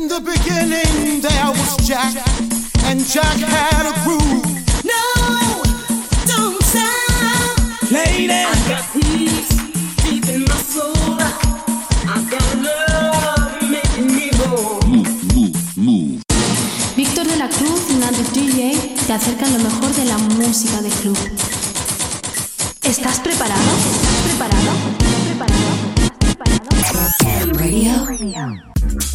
In the beginning there was Jack, and Jack had a groove. No, don't stop. Lady, I got peace deep in my soul. I got love making me whole. Víctor de la Cruz y Nandi DJ te acercan lo mejor de la música de club. ¿Estás preparado? ¿Estás preparado? ¿Estás preparado? ¿Estás preparado? Radio.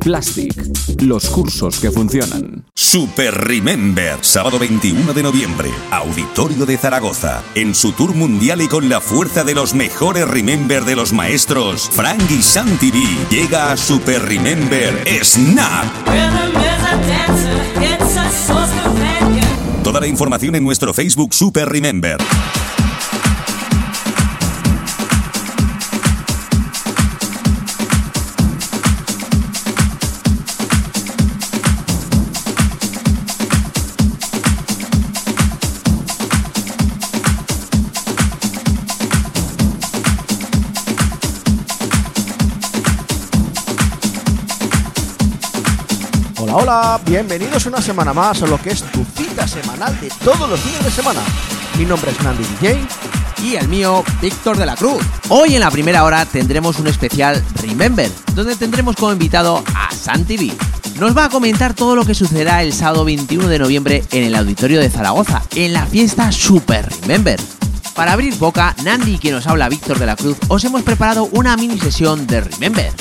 Plastic, los cursos que funcionan. Super Remember, sábado 21 de noviembre, Auditorio de Zaragoza. En su tour mundial y con la fuerza de los mejores Remember de los maestros, Frank y Santi B, llega a Super Remember Snap. Toda la información en nuestro Facebook Super Remember. Hola, bienvenidos una semana más a lo que es tu cita semanal de todos los fines de semana. Mi nombre es Nandi DJ. y el mío, Víctor de la Cruz. Hoy en la primera hora tendremos un especial Remember, donde tendremos como invitado a Santi B. Nos va a comentar todo lo que sucederá el sábado 21 de noviembre en el Auditorio de Zaragoza, en la fiesta Super Remember. Para abrir boca, Nandi y quien nos habla Víctor de la Cruz, os hemos preparado una mini sesión de Remember.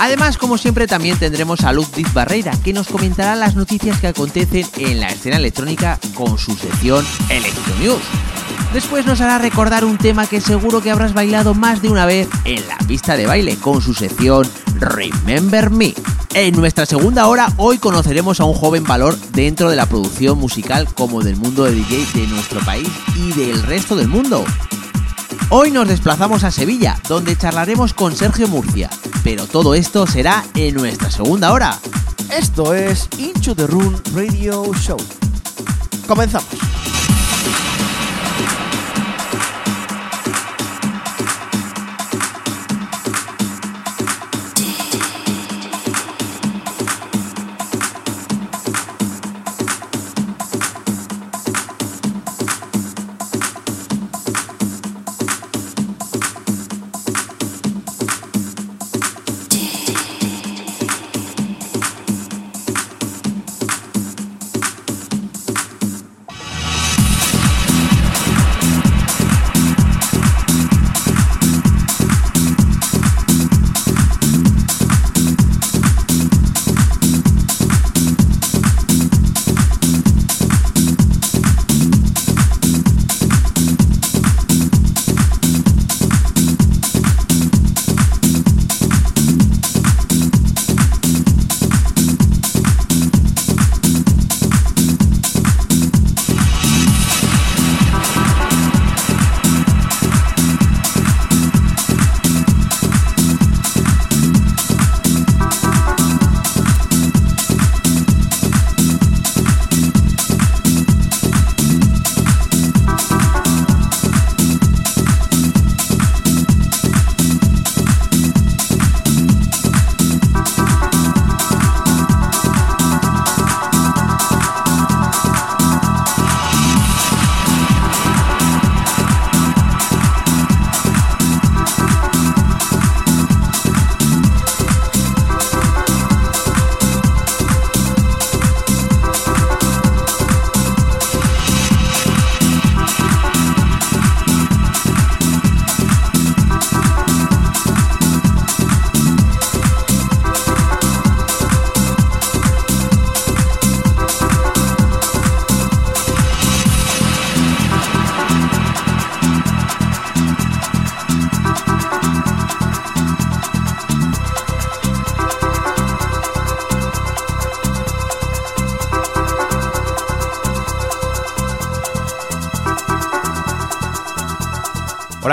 Además, como siempre, también tendremos a Ludwig Barreira, que nos comentará las noticias que acontecen en la escena electrónica con su sección Electro News. Después nos hará recordar un tema que seguro que habrás bailado más de una vez en la pista de baile con su sección Remember Me. En nuestra segunda hora hoy conoceremos a un joven valor dentro de la producción musical como del mundo de DJ de nuestro país y del resto del mundo. Hoy nos desplazamos a Sevilla, donde charlaremos con Sergio Murcia, pero todo esto será en nuestra segunda hora. Esto es Into the Room Radio Show. Comenzamos.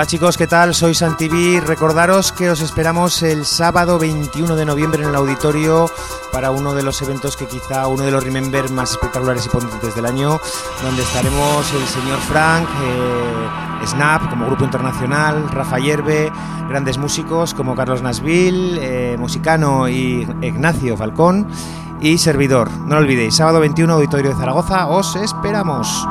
Chicos, ¿qué tal? Soy Santiví. Recordaros que os esperamos el sábado 21 de noviembre en el auditorio para uno de los eventos que quizá uno de los Remember más espectaculares y potentes del año, donde estaremos el señor Frank, eh, Snap como grupo internacional, Rafa Yerbe, grandes músicos como Carlos Nasville, eh, Musicano y Ignacio Falcón y servidor. No lo olvidéis, sábado 21 Auditorio de Zaragoza, os esperamos.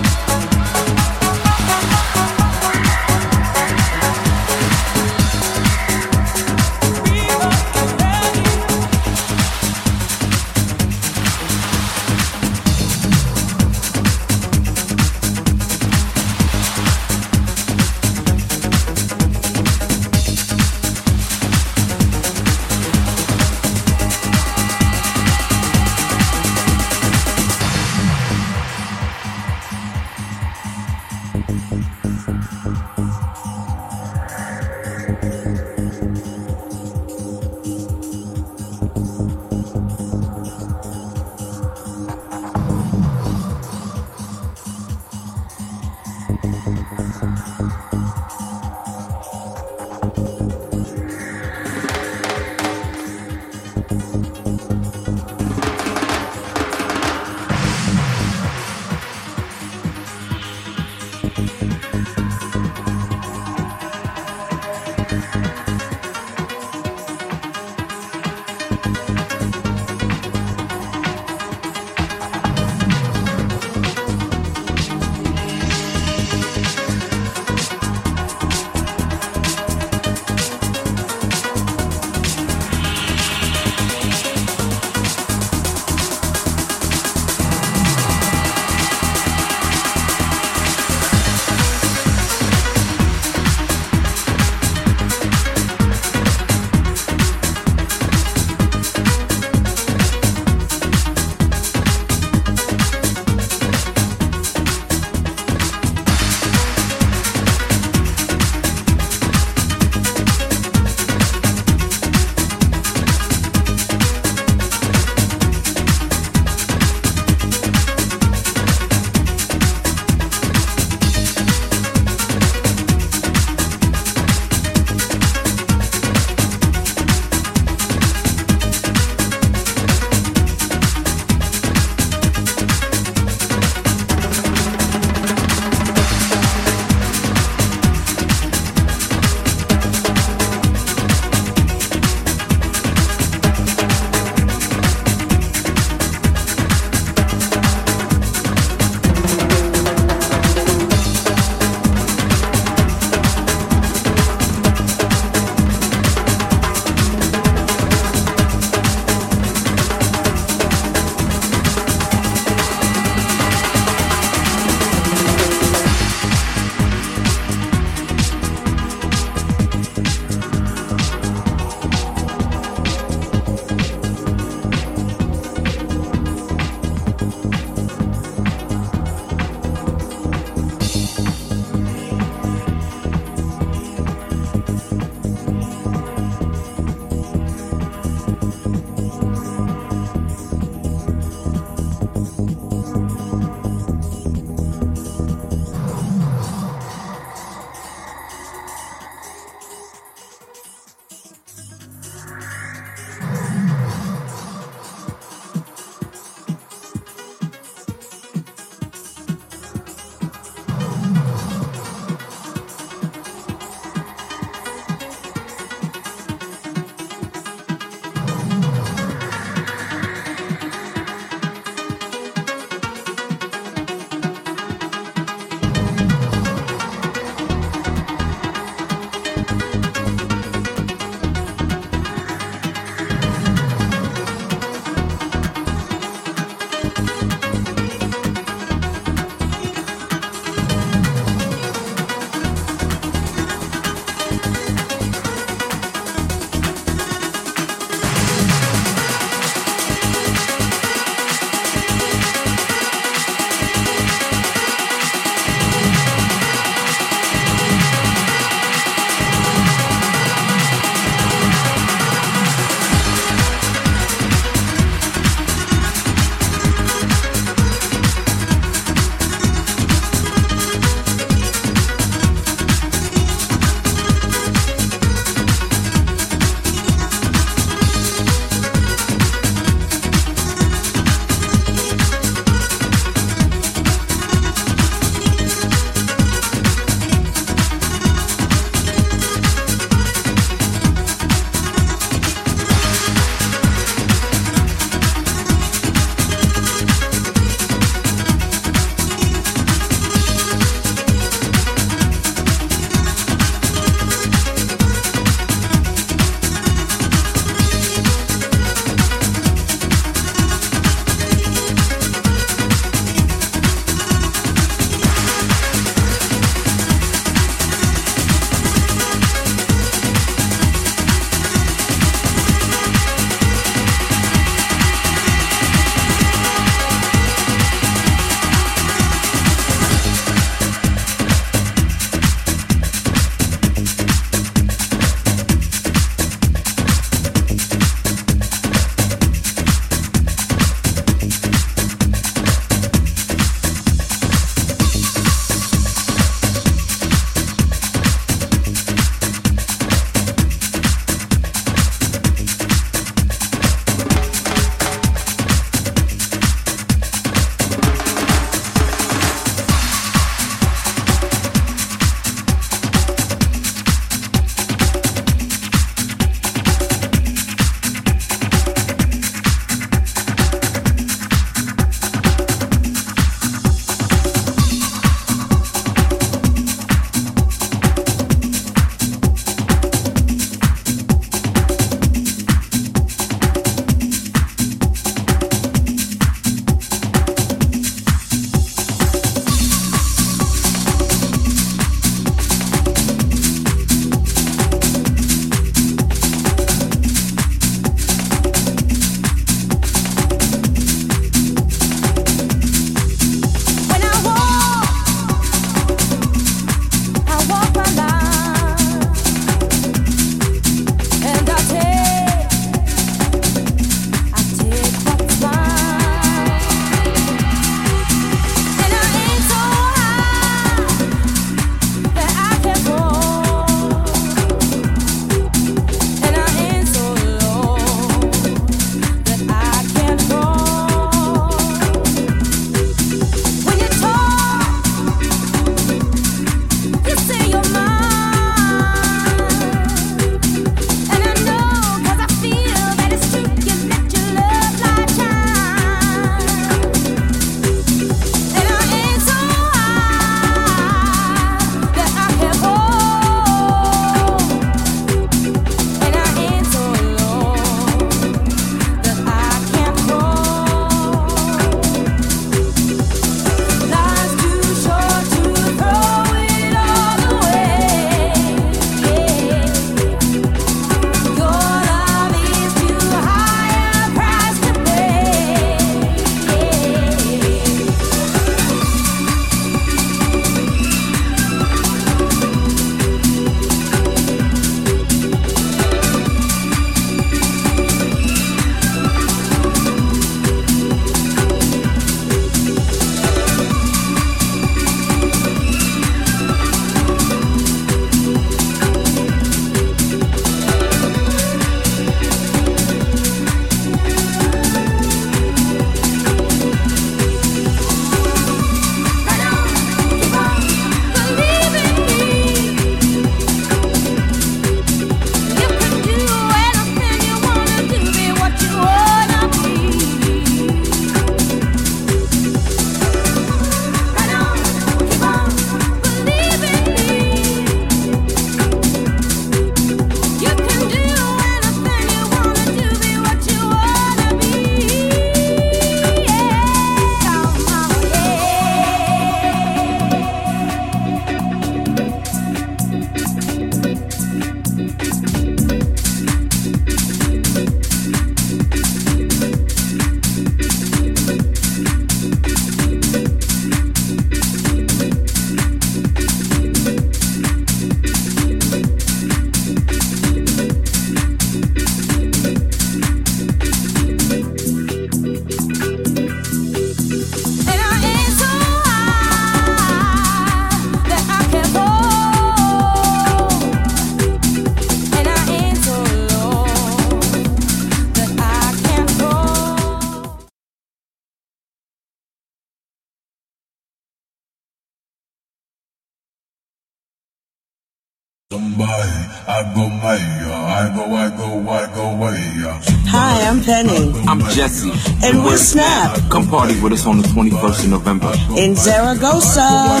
Party with us on the 21st of November. In Zaragoza.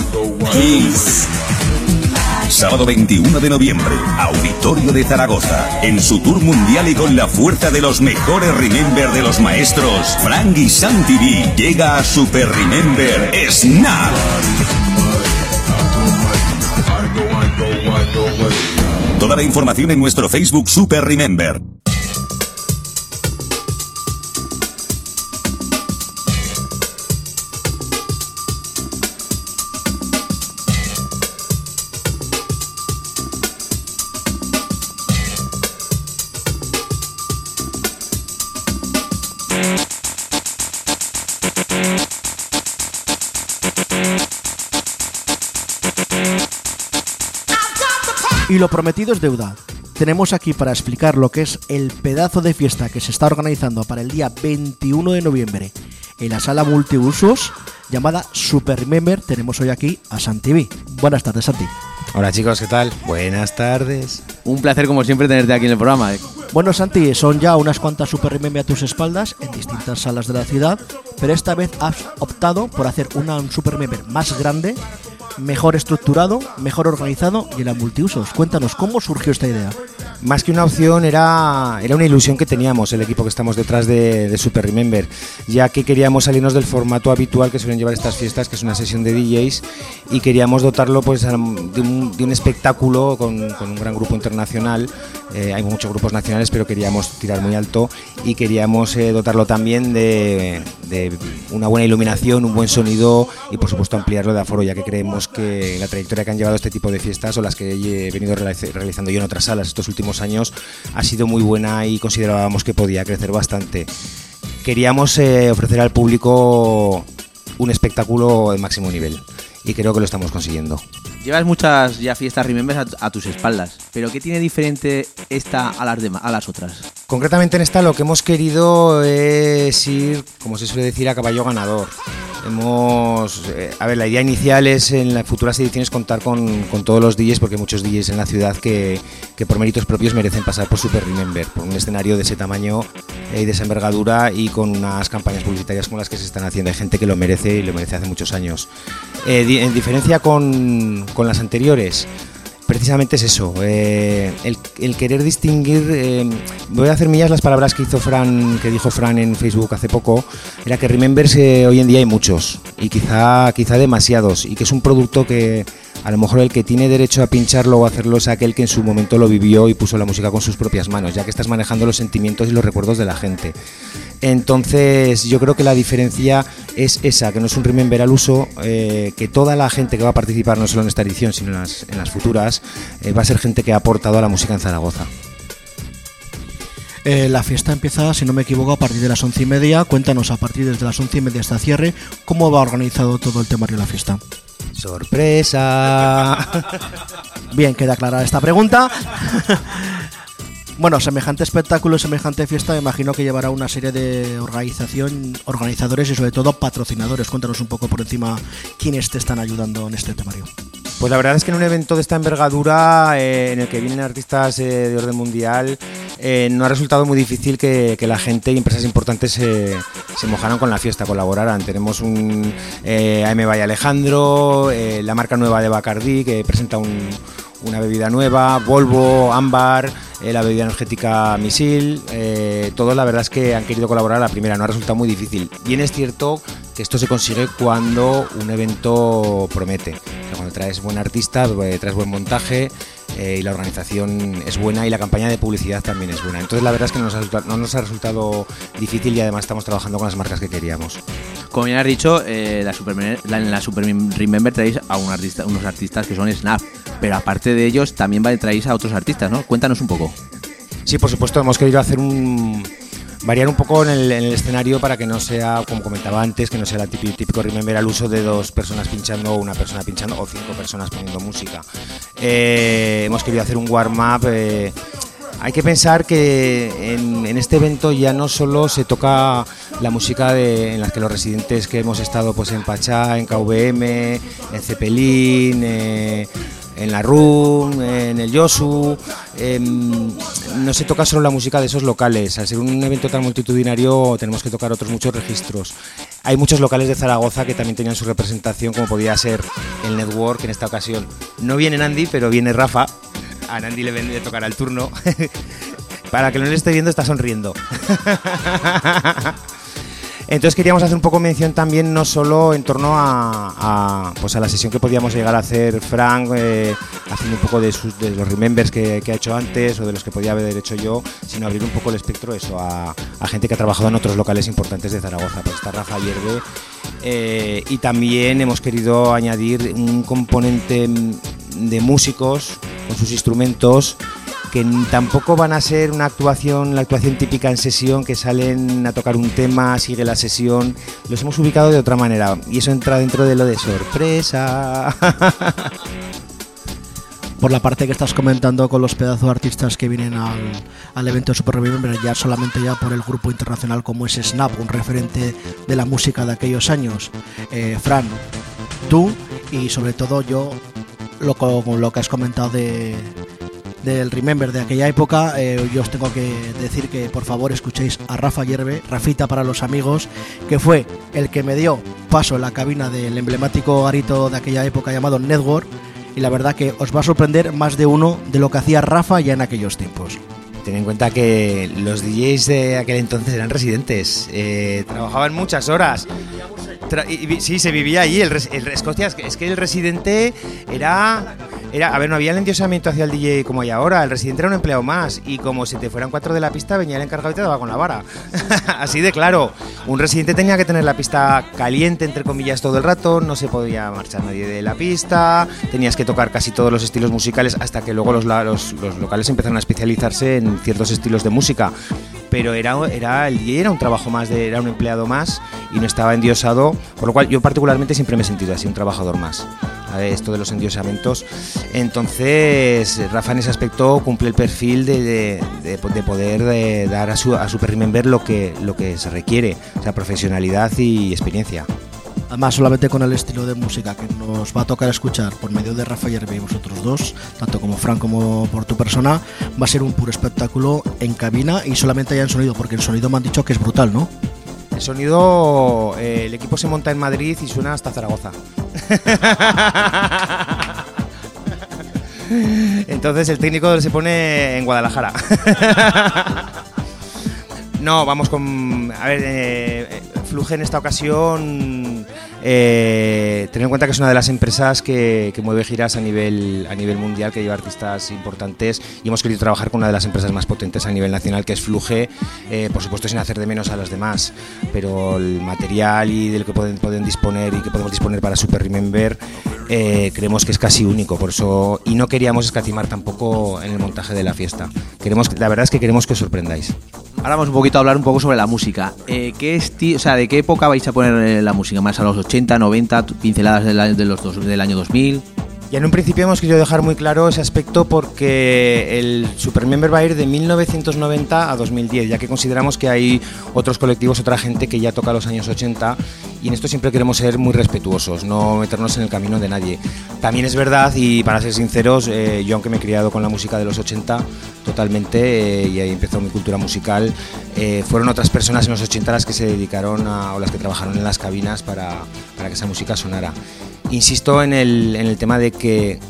Peace. Sábado 21 de noviembre, Auditorio de Zaragoza. En su tour mundial y con la fuerza de los mejores Remember de los maestros, Frank y Santi B, llega a Super Remember Snap. Toda la información en nuestro Facebook Super Remember. Y lo prometido es deuda. Tenemos aquí para explicar lo que es el pedazo de fiesta que se está organizando para el día 21 de noviembre en la sala multiusos llamada Super Remember. Tenemos hoy aquí a Santi B. Buenas tardes, Santi. Hola chicos, ¿qué tal? Buenas tardes. Un placer como siempre tenerte aquí en el programa. eh. Bueno, Santi, son ya unas cuantas Super Remember a tus espaldas en distintas salas de la ciudad, pero esta vez has optado por hacer una, un Super más grande, mejor estructurado, mejor organizado y en la multiusos. Cuéntanos, ¿cómo surgió esta idea? Más que una opción, era, era una ilusión que teníamos el equipo que estamos detrás de, Super Remember, ya que queríamos salirnos del formato habitual que suelen llevar estas fiestas, que es una sesión de DJs, y queríamos dotarlo pues, de, un, espectáculo con, un gran grupo internacional. Eh, hay muchos grupos nacionales, pero queríamos tirar muy alto y queríamos eh, dotarlo también de, de una buena iluminación, un buen sonido y, por supuesto, ampliarlo de aforo, ya que creemos que la trayectoria que han llevado este tipo de fiestas o las que he venido realiz- realizando yo en otras salas estos últimos años ha sido muy buena y considerábamos que podía crecer bastante. Queríamos eh, ofrecer al público un espectáculo de máximo nivel y creo que lo estamos consiguiendo. Llevas muchas ya fiestas Remembers a, tus espaldas, pero ¿qué tiene diferente esta a las, a las otras? Concretamente en esta lo que hemos querido es ir, como se suele decir, a caballo ganador. Hemos, eh, a ver, la idea inicial es en las futuras ediciones contar con, con todos los DJs, porque hay muchos DJs en la ciudad que, que por méritos propios merecen pasar por Super Remember, por un escenario de ese tamaño eh, y de esa envergadura y con unas campañas publicitarias como las que se están haciendo. Hay gente que lo merece y lo merece hace muchos años. Eh, di- en diferencia con, con las anteriores, Precisamente es eso, eh, el, querer distinguir. eh, voy a hacer mías las palabras que hizo Fran, que dijo Fran en Facebook hace poco. Era que Remembers eh, hoy en día hay muchos y quizá, quizá demasiados y que es un producto que a lo mejor el que tiene derecho a pincharlo o hacerlo es aquel que en su momento lo vivió y puso la música con sus propias manos, ya que estás manejando los sentimientos y los recuerdos de la gente. Entonces yo creo que la diferencia es esa, que no es un remember al uso, eh, que toda la gente que va a participar no solo en esta edición, sino en las, futuras, eh, va a ser gente que ha aportado a la música en Zaragoza. Eh, la fiesta empieza, si no me equivoco, a partir de las once y media. Cuéntanos a partir desde las once y media hasta cierre cómo va organizado todo el temario de la fiesta. ¡Sorpresa! Bien, queda aclarada esta pregunta. Bueno, semejante espectáculo, semejante fiesta, me imagino que llevará una serie de organización, organizadores y sobre todo patrocinadores. Cuéntanos un poco por encima quiénes te están ayudando en este temario. Pues la verdad es que en un evento de esta envergadura, eh, en el que vienen artistas eh, de orden mundial, eh, no ha resultado muy difícil que, la gente y empresas importantes se, se mojaran con la fiesta, colaboraran. Tenemos un AM Valle Alejandro, la marca nueva de Bacardí, que presenta un- una bebida nueva, Volvo, Ámbar, la bebida energética Misil, todos la verdad es que han querido colaborar a la primera, no ha resultado muy difícil. Bien es cierto que esto se consigue cuando un evento promete, O sea, cuando traes buen artista, eh, traes buen montaje eh, y la organización es buena y la campaña de publicidad también es buena. Entonces la verdad es que no nos ha, resulta- no nos ha resultado difícil y además estamos trabajando con las marcas que queríamos. Como bien has dicho, eh, la Super, la- en la Super Remember traéis a un artista, unos artistas que son Snap, pero aparte de ellos también traéis a otros artistas, ¿no? Cuéntanos un poco. Sí, por supuesto, hemos querido hacer un. Variar un poco en el, en el escenario para que no sea, como comentaba antes, que no sea el típico, típico remember al uso de dos personas pinchando o una persona pinchando o cinco personas poniendo música. Eh, hemos querido hacer un warm-up. eh, hay que pensar que en, en este evento ya no solo se toca la música de, en las que los residentes que hemos estado pues en Pachá, en KVM, en Cepelín, eh, en la Room, en el Yosu, no se toca solo la música de esos locales. Al ser un evento tan multitudinario tenemos que tocar otros muchos registros. Hay muchos locales de Zaragoza que también tenían su representación, como podía ser el Network en esta ocasión. No viene Nandi, pero viene Rafa. A Nandi le viene a tocar al turno. Para que no le esté viendo, está sonriendo. Entonces queríamos hacer un poco mención también no solo en torno a, pues a la sesión que podíamos llegar a hacer Frank, eh, haciendo un poco de, sus, los remembers que, ha hecho antes o de los que podía haber hecho yo, sino abrir un poco el espectro eso a, gente que ha trabajado en otros locales importantes de Zaragoza. Pues está Rafa Hierve eh, y también hemos querido añadir un componente de músicos con sus instrumentos que tampoco van a ser una actuación, la actuación típica en sesión, que salen a tocar un tema, sigue la sesión. Los hemos ubicado de otra manera y eso entra dentro de lo de sorpresa. Por la parte que estás comentando con los pedazos de artistas que vienen al, al evento de Super Remember, ya solamente ya por el grupo internacional como es Snap, un referente de la música de aquellos años. Eh, Fran, tú y sobre todo yo, lo, lo que has comentado de, del Remember de aquella época, eh, yo os tengo que decir que por favor escuchéis a Rafa Hierve, Rafita para los amigos, que fue el que me dio paso en la cabina del emblemático garito de aquella época llamado Network, y la verdad que os va a sorprender más de uno de lo que hacía Rafa ya en aquellos tiempos. Ten en cuenta que los DJs de aquel entonces eran residentes, eh, trabajaban muchas horas. Tra y, sí, se vivía allí. El, el es que el residente era era, a ver, no había el endiosamiento hacia el DJ como hay ahora. El residente era un empleado más. Y como si te fueran cuatro de la pista, venía el encargado y te daba con la vara. Así de claro. Un residente tenía que tener la pista caliente, entre comillas, todo el rato. No se podía marchar nadie de la pista. Tenías que tocar casi todos los estilos musicales hasta que luego los, los, los locales empezaron a especializarse en ciertos estilos de música pero era, era el DJ era un trabajo más de, era un empleado más y no estaba endiosado por lo cual yo particularmente siempre me he sentido así un trabajador más esto de los endiosamientos entonces Rafa en ese aspecto cumple el perfil de, de, de, de poder de dar a, su, a Super Remember lo que, lo que se requiere o sea profesionalidad y experiencia Además, solamente con el estilo de música que nos va a tocar escuchar por medio de Rafa Yerbe y vosotros dos, tanto como Fran como por tu persona, va a ser un puro espectáculo en cabina y solamente haya en sonido, porque el sonido me han dicho que es brutal, ¿no? El sonido, eh, el equipo se monta en Madrid y suena hasta Zaragoza. Entonces el técnico se pone en Guadalajara. no, vamos con... A ver, eh, Fluge en esta ocasión eh, tener en cuenta que es una de las empresas que, que, mueve giras a nivel, a nivel mundial, que lleva artistas importantes y hemos querido trabajar con una de las empresas más potentes a nivel nacional, que es Fluge, eh, por supuesto sin hacer de menos a las demás, pero el material y del que pueden, pueden disponer y que podemos disponer para Super Remember eh, creemos que es casi único, por eso y no queríamos escatimar tampoco en el montaje de la fiesta. Queremos, la verdad es que queremos que os sorprendáis. Ahora vamos un poquito a hablar un poco sobre la música. Eh, ¿qué o sea, ¿De qué época vais a poner la música? ¿Más a los 80, 90, pinceladas del año 2000? Y en un principio hemos querido dejar muy claro ese aspecto porque el Supermember va a ir de 1990 a 2010, ya que consideramos que hay otros colectivos, otra gente que ya toca los años 80 y en esto siempre queremos ser muy respetuosos, no meternos en el camino de nadie. También es verdad, y para ser sinceros, eh, yo aunque me he criado con la música de los 80 totalmente eh, y ahí empezó mi cultura musical, eh, fueron otras personas en los 80 las que se dedicaron o las que trabajaron en las cabinas para, para que esa música sonara. Insisto en el, en el tema de que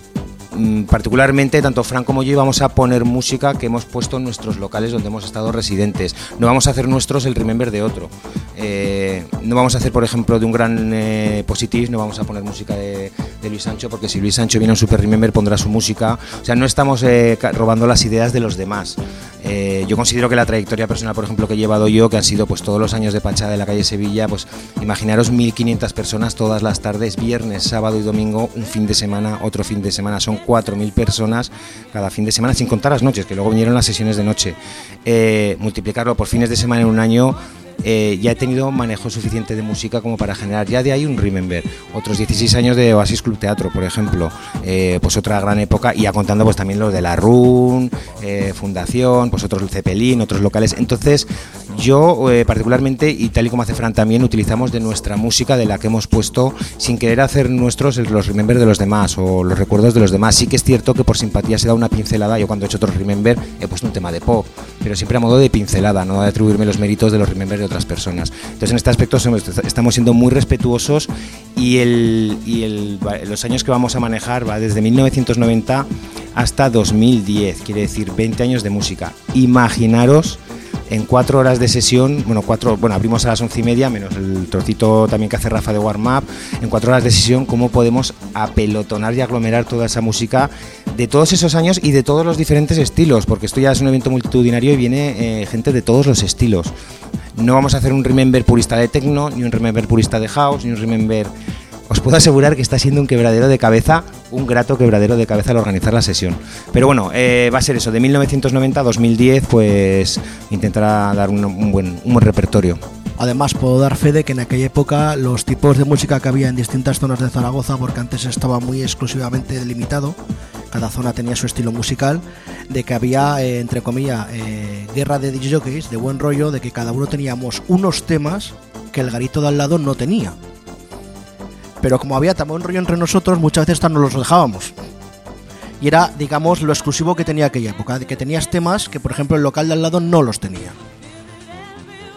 particularmente tanto Fran como yo íbamos a poner música que hemos puesto en nuestros locales donde hemos estado residentes. No vamos a hacer nuestros el remember de otro. Eh, no vamos a hacer, por ejemplo, de un gran eh, Positive, no vamos a poner música de, de, Luis Sancho, porque si Luis Sancho viene a un Super Remember pondrá su música. O sea, no estamos eh, robando las ideas de los demás. Eh, yo considero que la trayectoria personal, por ejemplo, que he llevado yo, que han sido pues todos los años de Pachá de la calle Sevilla, pues imaginaros 1.500 personas todas las tardes, viernes, sábado y domingo, un fin de semana, otro fin de semana, son 4.000 personas cada fin de semana, sin contar las noches, que luego vinieron las sesiones de noche. Eh, multiplicarlo por fines de semana en un año eh, ya he tenido manejo suficiente de música como para generar ya de ahí un Remember. Otros 16 años de Oasis Club Teatro, por ejemplo, eh, pues otra gran época, y ya contando pues también lo de la RUN, eh, Fundación, pues otros Cepelín, otros locales. Entonces, Yo, eh, particularmente, y tal y como hace Fran también, utilizamos de nuestra música, de la que hemos puesto, sin querer hacer nuestros los remember de los demás o los recuerdos de los demás. Sí que es cierto que por simpatía se da una pincelada. Yo, cuando he hecho otros remember, he puesto un tema de pop, pero siempre a modo de pincelada, no de atribuirme los méritos de los remember de otras personas. Entonces, en este aspecto, estamos siendo muy respetuosos y, el, y el- los años que vamos a manejar va desde 1990 hasta 2010, quiere decir 20 años de música. Imaginaros en cuatro horas de sesión, bueno, cuatro, bueno, abrimos a las once y media, menos el trocito también que hace Rafa de warm-up, en cuatro horas de sesión, cómo podemos apelotonar y aglomerar toda esa música de todos esos años y de todos los diferentes estilos, porque esto ya es un evento multitudinario y viene eh, gente de todos los estilos. No vamos a hacer un remember purista de techno, ni un remember purista de house, ni un remember os puedo asegurar que está siendo un quebradero de cabeza, un grato quebradero de cabeza al organizar la sesión. Pero bueno, eh, va a ser eso, de 1990 a 2010, pues intentará dar un, buen, repertorio. Además, puedo dar fe de que en aquella época los tipos de música que había en distintas zonas de Zaragoza, porque antes estaba muy exclusivamente delimitado, cada zona tenía su estilo musical, de que había, eh, entre comillas, eh, guerra de DJs, de buen rollo, de que cada uno teníamos unos temas que el garito de al lado no tenía. Pero como había tan buen rollo entre nosotros, muchas veces nos los dejábamos. Y era, digamos, lo exclusivo que tenía aquella época, de que tenías temas que, por ejemplo, el local de al lado no los tenía.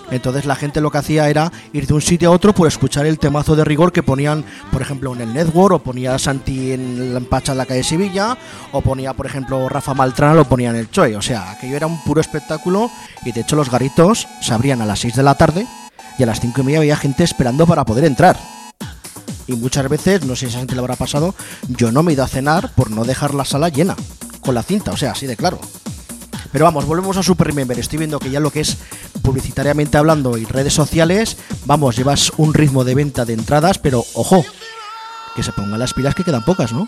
Entonces la gente lo que hacía era ir de un sitio a otro por escuchar el temazo de rigor que ponían, por ejemplo, en el Network, o ponía Santi en la Empacha en la calle Sevilla, o ponía, por ejemplo, Rafa Maltrana, lo ponía en el Choi. O sea, aquello era un puro espectáculo y de hecho los garitos se abrían a las 6 de la tarde y a las 5 y media había gente esperando para poder entrar. Y muchas veces, no sé si a gente le habrá pasado, yo no me he ido a cenar por no dejar la sala llena con la cinta, o sea, así de claro. Pero vamos, volvemos a Super Remember. Estoy viendo que ya lo que es publicitariamente hablando y redes sociales, vamos, llevas un ritmo de venta de entradas, pero ojo, que se pongan las pilas que quedan pocas, ¿no?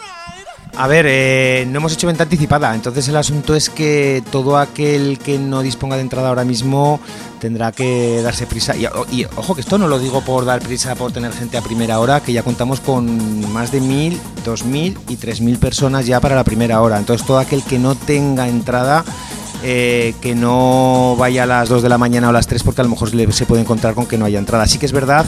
A ver, eh, no hemos hecho venta anticipada, entonces el asunto es que todo aquel que no disponga de entrada ahora mismo tendrá que darse prisa. Y, y, ojo, que esto no lo digo por dar prisa, por tener gente a primera hora, que ya contamos con más de mil, dos mil y tres mil personas ya para la primera hora. Entonces todo aquel que no tenga entrada eh, que no vaya a las 2 de la mañana o a las 3 porque a lo mejor se puede encontrar con que no haya entrada. Sí que es verdad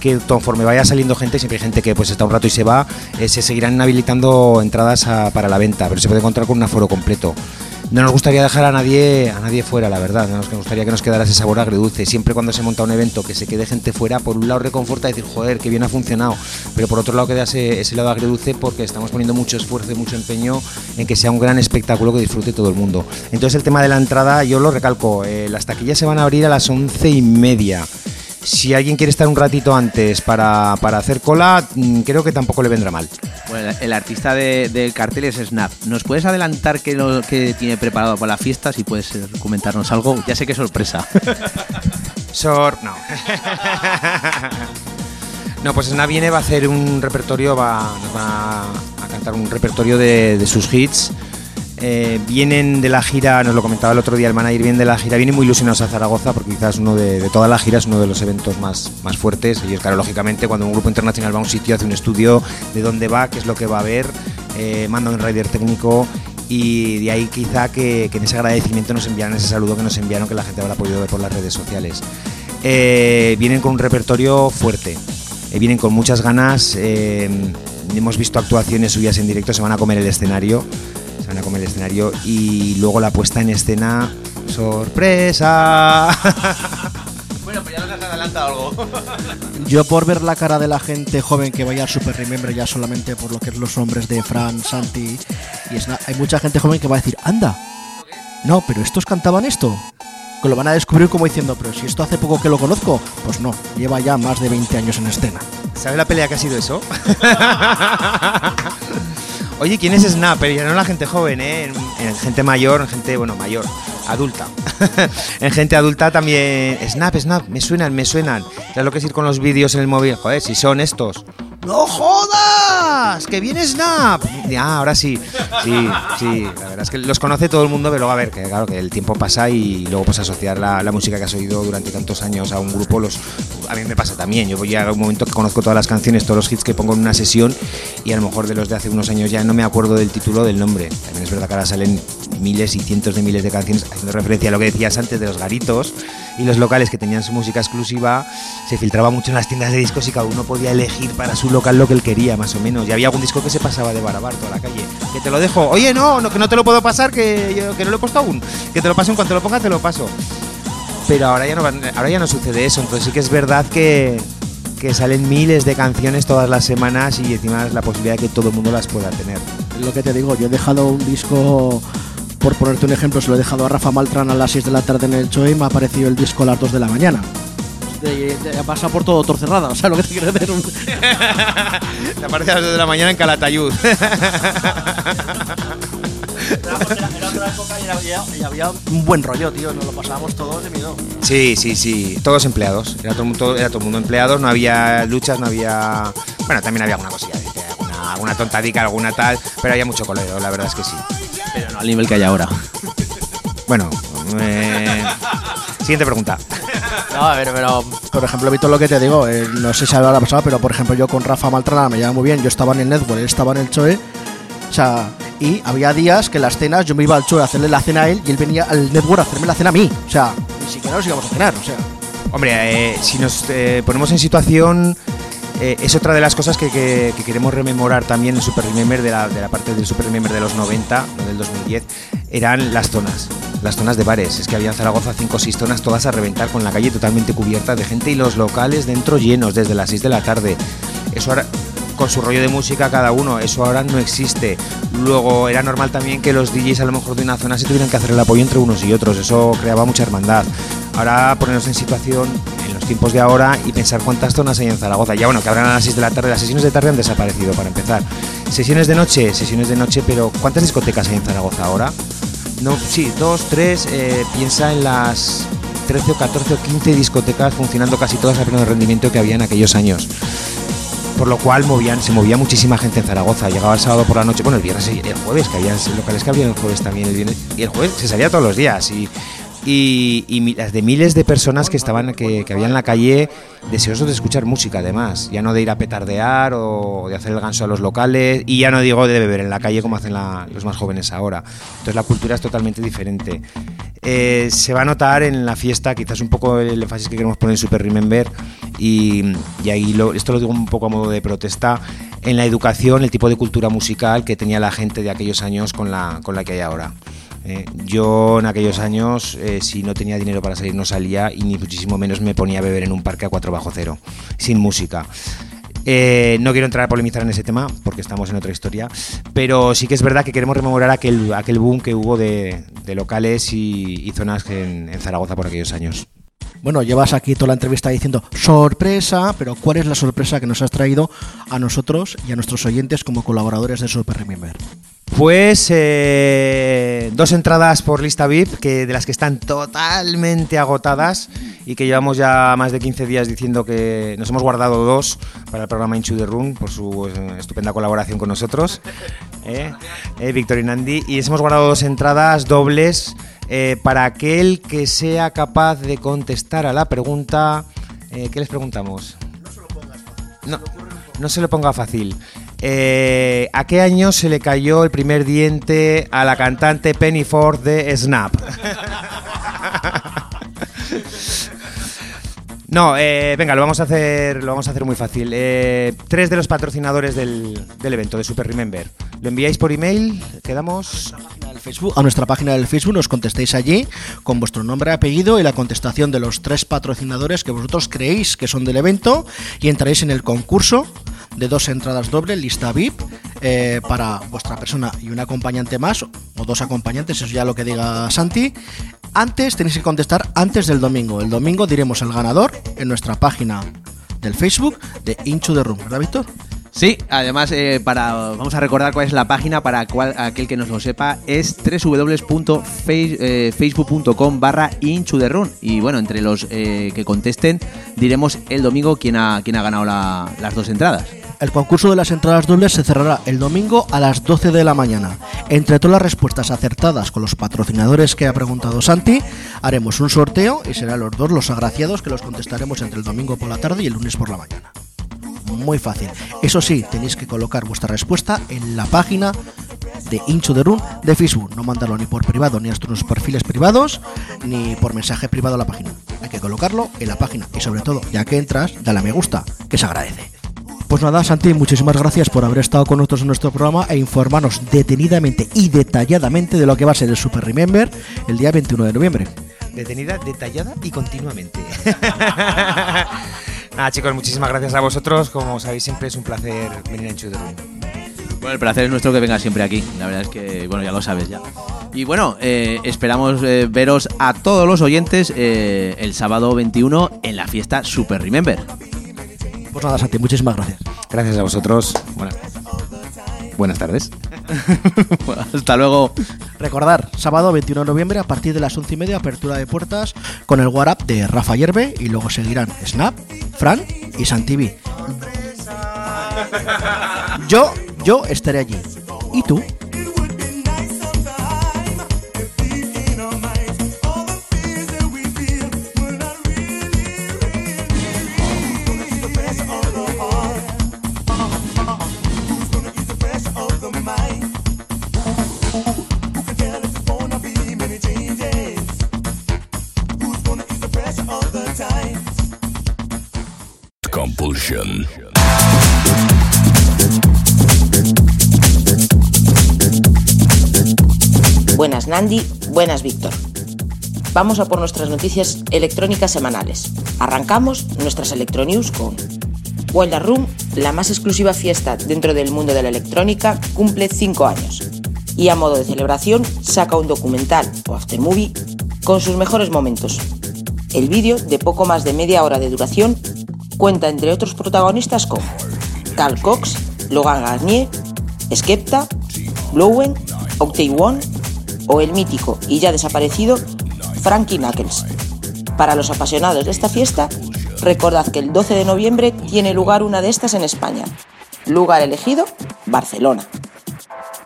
que conforme vaya saliendo gente, siempre hay gente que pues está un rato y se va, eh, se seguirán habilitando entradas a- para la venta, pero se puede encontrar con un aforo completo. No nos gustaría dejar a nadie a nadie fuera, la verdad. No nos gustaría que nos quedara ese sabor agridulce. Siempre cuando se monta un evento que se quede gente fuera, por un lado reconforta decir, joder, que bien ha funcionado. Pero por otro lado queda ese, ese lado agridulce porque estamos poniendo mucho esfuerzo y mucho empeño en que sea un gran espectáculo que disfrute todo el mundo. Entonces el tema de la entrada, yo lo recalco, eh, las taquillas se van a abrir a las once y media. Si alguien quiere estar un ratito antes para, para hacer cola, mm, creo que tampoco le vendrá mal. Bueno, el- artista de- del cartel es Snap. ¿Nos puedes adelantar qué, lo, qué tiene preparado para la fiesta? Si puedes eh, comentarnos algo. Ya sé que es sorpresa. Sor, no. no, pues Snap viene, va a hacer un repertorio, va, a cantar un repertorio de, de sus hits. Eh, vienen de la gira, nos lo comentaba el otro día el manager, vienen de la gira, vienen muy ilusionados a Zaragoza porque quizás uno de, de toda la gira es uno de los eventos más, más fuertes. Es claro, lógicamente, cuando un grupo internacional va a un sitio, hace un estudio de dónde va, qué es lo que va a ver, eh, manda un rider técnico y de ahí quizá que, en ese agradecimiento nos enviaron ese saludo que nos enviaron que la gente habrá podido ver por las redes sociales. Eh, vienen con un repertorio fuerte, eh, vienen con muchas ganas, hemos visto actuaciones suyas en directo, se van a comer el escenario, se van a comer el escenario y luego la puesta en escena, sorpresa. bueno, pues ya nos has adelantado algo. Yo por ver la cara de la gente joven que vaya al Super Remember ya solamente por lo que es los hombres de Fran, Santi y Sna- hay mucha gente joven que va a decir, anda, no, pero estos cantaban esto. Que lo van a descubrir como diciendo, pero si esto hace poco que lo conozco, pues no, lleva ya más de 20 años en escena. ¿Sabes la pelea que ha sido eso? Oye, ¿quién es Snap? Pero ya no la gente joven, ¿eh? En gente mayor, en gente, bueno, mayor, adulta. en gente adulta también. Snap, Snap, me suenan, me suenan. ¿Sabes lo que es ir con los vídeos en el móvil? Joder, si son estos. ¡No jodas! ¡Que viene Snap! Ah, ahora sí. Sí, sí. La verdad es que los conoce todo el mundo, pero luego a ver, que claro, que el tiempo pasa y luego pues asociar la, música que has oído durante tantos años a un grupo, a mí me pasa también. Yo voy a un momento que conozco todas las canciones, todos los hits que pongo en una sesión y a lo mejor de los de hace unos años ya no me acuerdo del título del nombre. También es verdad que ahora salen miles y cientos de miles de canciones haciendo referencia a lo que decías antes de los garitos y los locales que tenían su música exclusiva. Se filtraba mucho en las tiendas de discos y cada uno podía elegir para su local lo que él quería, más o menos. Y había algún disco que se pasaba de barabar toda la calle. Que te lo dejo. Oye, no, no que no te lo puedo pasar, que, yo- que no lo he puesto aún. Que te lo paso en cuanto lo ponga, te lo paso. Pero ahora ya no, ahora ya no sucede eso. Entonces sí que es verdad que, que salen miles de canciones todas las semanas y encima es la posibilidad de que todo el mundo las pueda tener. Lo que te digo, yo he dejado un disco, por ponerte un ejemplo, se lo he dejado a Rafa Maltran a las 6 de la tarde en el show y me ha aparecido el disco a las 2 de la mañana. De, de- pasa por todo torcerrada, o sea, lo que te quiero decir. un- Te aparece a las 2 de la mañana en Calatayud. Era otra época y había, y había un buen rollo, tío, nos lo pasábamos todos de miedo. Sí, sí, sí. Todos empleados. Era todo, el mundo- era todo el mundo empleados. No había luchas, no había. Bueno, también había alguna cosilla, alguna, alguna tontadica, alguna tal. Pero había mucho colero, la verdad es que sí. Pero no al nivel que hay ahora. Bueno, eh, siguiente pregunta. No, a ver, pero por ejemplo, Víctor, lo que te digo, eh, no sé si habrá pasado, pero por ejemplo, yo con Rafa Maltrana me llevaba muy bien. Yo estaba en el Network, él estaba en el Choe. O sea, y había días que las cenas yo me iba al Choe a hacerle la cena a él y él venía al Network a hacerme la cena a mí. O sea, ni siquiera nos íbamos a cenar, o sea. Hombre, eh, si nos eh, ponemos en situación, eh, es otra de las cosas que, que- que queremos rememorar también en Super Remember, de la, de la parte del Super Remember de los 90, no del 2010, eran las zonas, las zonas de bares. Es que había en Zaragoza cinco o seis zonas todas a reventar con la calle totalmente cubierta de gente y los locales dentro llenos desde las 6 de la tarde. Eso ahora con su rollo de música cada uno, eso ahora no existe. Luego era normal también que los DJs a lo mejor de una zona se tuvieran que hacer el apoyo entre unos y otros, eso creaba mucha hermandad. Ahora ponernos en situación en los tiempos de ahora y pensar cuántas zonas hay en Zaragoza. Ya bueno, que habrán a las 6 de la tarde, las sesiones de tarde han desaparecido para empezar. Sesiones de noche, sesiones de noche, pero ¿cuántas discotecas hay en Zaragoza ahora? No, sí, dos, tres, eh, piensa en las 13 o 14 o 15 discotecas funcionando casi todas a pleno rendimiento que había en aquellos años por lo cual movían, se movía muchísima gente en Zaragoza. Llegaba el sábado por la noche, bueno, el viernes y el jueves, que había locales que habían el jueves también, el viernes, y el jueves se salía todos los días. Y, y, y las de miles de personas que estaban, que, que había en la calle, deseosos de escuchar música además, ya no de ir a petardear o de hacer el ganso a los locales, y ya no digo de beber en la calle como hacen los más jóvenes ahora. Entonces la cultura es totalmente diferente. Eh, se va a notar en la fiesta, quizás un poco el énfasis que queremos poner en Super Remember, y, y ahí esto lo digo un poco a modo de protesta, en la educación, el tipo de cultura musical que tenía la gente de aquellos años con la, con la que hay ahora. Eh, yo en aquellos años, eh, si no tenía dinero para salir, no salía y ni muchísimo menos me ponía a beber en un parque a 4 bajo cero, sin música. Eh, no quiero entrar a polemizar en ese tema porque estamos en otra historia, pero sí que es verdad que queremos rememorar aquel, aquel boom que hubo de, locales y, zonas en Zaragoza por aquellos años. Bueno, llevas aquí toda la entrevista diciendo sorpresa, pero ¿cuál es la sorpresa que nos has traído a nosotros y a nuestros oyentes como colaboradores de Super Remember? Pues eh, dos entradas por lista VIP, que de las que están totalmente agotadas y que llevamos ya más de 15 días diciendo que nos hemos guardado dos para el programa Into the Room por su eh, estupenda colaboración con nosotros, eh, eh, y Nandi, y hemos guardado dos entradas dobles eh, para aquel que sea capaz de contestar a la pregunta. eh, ¿Qué les preguntamos? No, no se lo ponga fácil. Eh, ¿A qué año se le cayó el primer diente a la cantante Penny Ford de Snap? No, eh, venga, lo vamos a hacer, lo vamos a hacer muy fácil. Eh, tres de los patrocinadores del, del evento de Super Remember. Lo enviáis por email, quedamos. Al Facebook, a nuestra página del Facebook nos contestáis allí con vuestro nombre, apellido y la contestación de los tres patrocinadores que vosotros creéis que son del evento y entraréis en el concurso de dos entradas doble, lista VIP, eh, para vuestra persona y un acompañante más, o dos acompañantes, eso ya lo que diga Santi. Antes tenéis que contestar antes del domingo. El domingo diremos el ganador en nuestra página del Facebook de Into the Room, ¿verdad, Víctor? Sí, además, eh, para, vamos a recordar cuál es la página para cual, aquel que nos lo sepa, es www.facebook.com barra Run Y bueno, entre los eh, que contesten diremos el domingo quién ha, quién ha ganado la- las dos entradas. El concurso de las entradas dobles se cerrará el domingo a las 12 de la mañana Entre todas las respuestas acertadas con los patrocinadores que ha preguntado Santi, haremos un sorteo y serán los dos los agraciados que los contestaremos entre el domingo por la tarde y el lunes por la mañana. Muy fácil. Eso sí, tenéis que colocar vuestra respuesta en la página de Incho de Run de Facebook. No mandarlo ni por privado, ni a nuestros perfiles privados, ni por mensaje privado a la página. Hay que colocarlo en la página. Y sobre todo, ya que entras, dale a me gusta, que se agradece. Pues nada, Santi, muchísimas gracias por haber estado con nosotros en nuestro programa e informarnos detenidamente y detalladamente de lo que va a ser el Super Remember el día 21 de noviembre. Detenida, detallada y continuamente. Nada, chicos, muchísimas gracias a vosotros. Como sabéis, siempre es un placer venir de Room. Bueno, el placer es nuestro que venga siempre aquí. La verdad es que, bueno, ya lo sabes ya. Y bueno, eh, esperamos eh, veros a todos los oyentes eh, el sábado 21 en la fiesta Super Remember. Pues nada, Santi, muchísimas gracias. Gracias a vosotros. Buenas, buenas tardes. Hasta luego. Recordar, sábado 21 de noviembre a partir de las 11 y media, apertura de puertas con el WhatsApp de Rafa Yerbe y luego seguirán Snap, Fran y Santivi. Yo, yo estaré allí. ¿Y tú? Buenas Nandi, buenas Víctor. Vamos a por nuestras noticias electrónicas semanales. Arrancamos nuestras Electronews con Wild Room, la más exclusiva fiesta dentro del mundo de la electrónica, cumple 5 años. Y a modo de celebración saca un documental o aftermovie con sus mejores momentos. El vídeo, de poco más de media hora de duración, cuenta entre otros protagonistas con Carl Cox, Logan Garnier, Skepta, Blowen, Octave One o el mítico y ya desaparecido Frankie Knuckles. Para los apasionados de esta fiesta, recordad que el 12 de noviembre tiene lugar una de estas en España. Lugar elegido, Barcelona.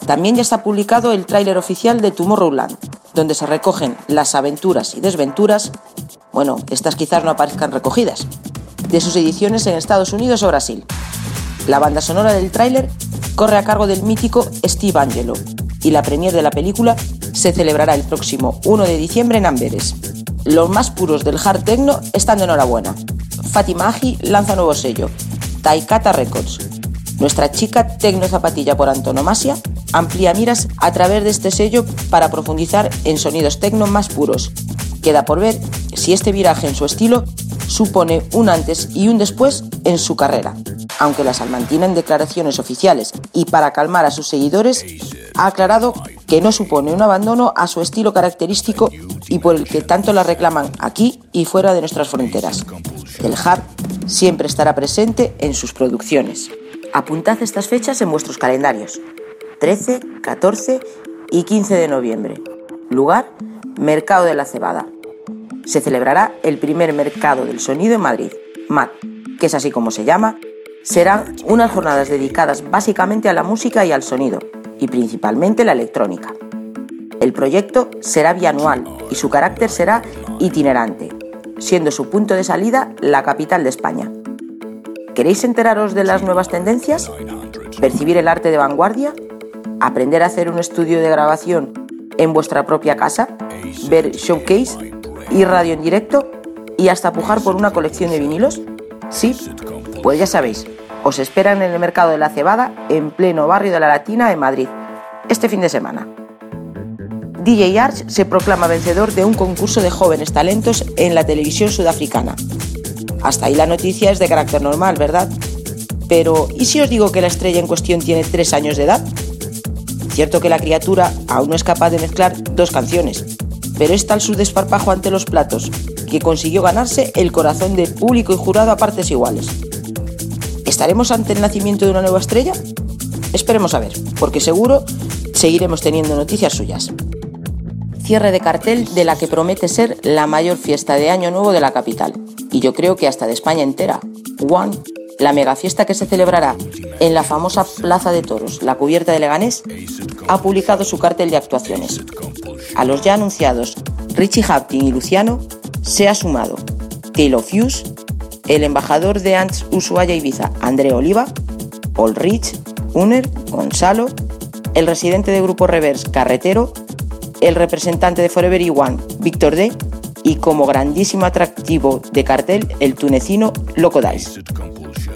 También ya está publicado el tráiler oficial de Tomorrowland, donde se recogen las aventuras y desventuras, bueno, estas quizás no aparezcan recogidas, de sus ediciones en Estados Unidos o Brasil. La banda sonora del tráiler corre a cargo del mítico Steve Angelo y la premier de la película se celebrará el próximo 1 de diciembre en Amberes. Los más puros del hard techno están de enhorabuena. Fatima Aji lanza nuevo sello, Taikata Records. Nuestra chica tecno zapatilla por antonomasia amplía miras a través de este sello para profundizar en sonidos techno más puros. Queda por ver si este viraje en su estilo supone un antes y un después en su carrera. Aunque la salmantina en declaraciones oficiales y para calmar a sus seguidores ha aclarado que no supone un abandono a su estilo característico y por el que tanto la reclaman aquí y fuera de nuestras fronteras. El hard siempre estará presente en sus producciones. Apuntad estas fechas en vuestros calendarios. 13, 14 y 15 de noviembre. Lugar, Mercado de la Cebada. Se celebrará el primer Mercado del Sonido en Madrid, MAT, que es así como se llama. Serán unas jornadas dedicadas básicamente a la música y al sonido, y principalmente la electrónica. El proyecto será bianual y su carácter será itinerante, siendo su punto de salida la capital de España. ¿Queréis enteraros de las nuevas tendencias? ¿Percibir el arte de vanguardia? ¿Aprender a hacer un estudio de grabación en vuestra propia casa? ¿Ver showcase y radio en directo? ¿Y hasta pujar por una colección de vinilos? Sí, pues ya sabéis, os esperan en el mercado de la cebada en pleno barrio de la Latina en Madrid, este fin de semana. DJ Arch se proclama vencedor de un concurso de jóvenes talentos en la televisión sudafricana. Hasta ahí la noticia es de carácter normal, ¿verdad? Pero, ¿y si os digo que la estrella en cuestión tiene tres años de edad? Cierto que la criatura aún no es capaz de mezclar dos canciones, pero es tal su desparpajo ante los platos que consiguió ganarse el corazón de público y jurado a partes iguales. ¿Estaremos ante el nacimiento de una nueva estrella? Esperemos a ver, porque seguro seguiremos teniendo noticias suyas. Cierre de cartel de la que promete ser la mayor fiesta de Año Nuevo de la capital, y yo creo que hasta de España entera. One la megafiesta que se celebrará en la famosa Plaza de Toros, la cubierta de Leganés, ha publicado su cartel de actuaciones. A los ya anunciados Richie Hapkin y Luciano se ha sumado of Hughes, el embajador de Ants Ushuaia Ibiza, André Oliva, Paul Rich, Uner, Gonzalo, el residente de Grupo Reverse, Carretero, el representante de Forever One, Víctor D, y como grandísimo atractivo de cartel, el tunecino Loco Dice.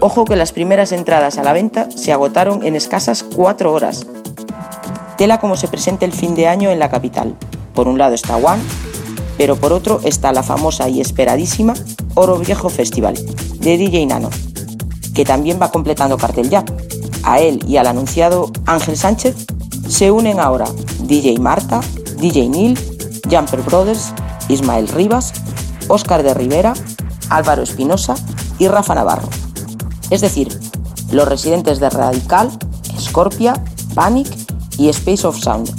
Ojo que las primeras entradas a la venta se agotaron en escasas cuatro horas. Tela como se presenta el fin de año en la capital. Por un lado está One, pero por otro está la famosa y esperadísima Oro Viejo Festival de DJ Nano, que también va completando cartel ya. A él y al anunciado Ángel Sánchez se unen ahora DJ Marta, DJ Neil, Jumper Brothers, Ismael Rivas, Óscar de Rivera, Álvaro Espinosa y Rafa Navarro. Es decir, los residentes de Radical, Scorpia, Panic y Space of Sound.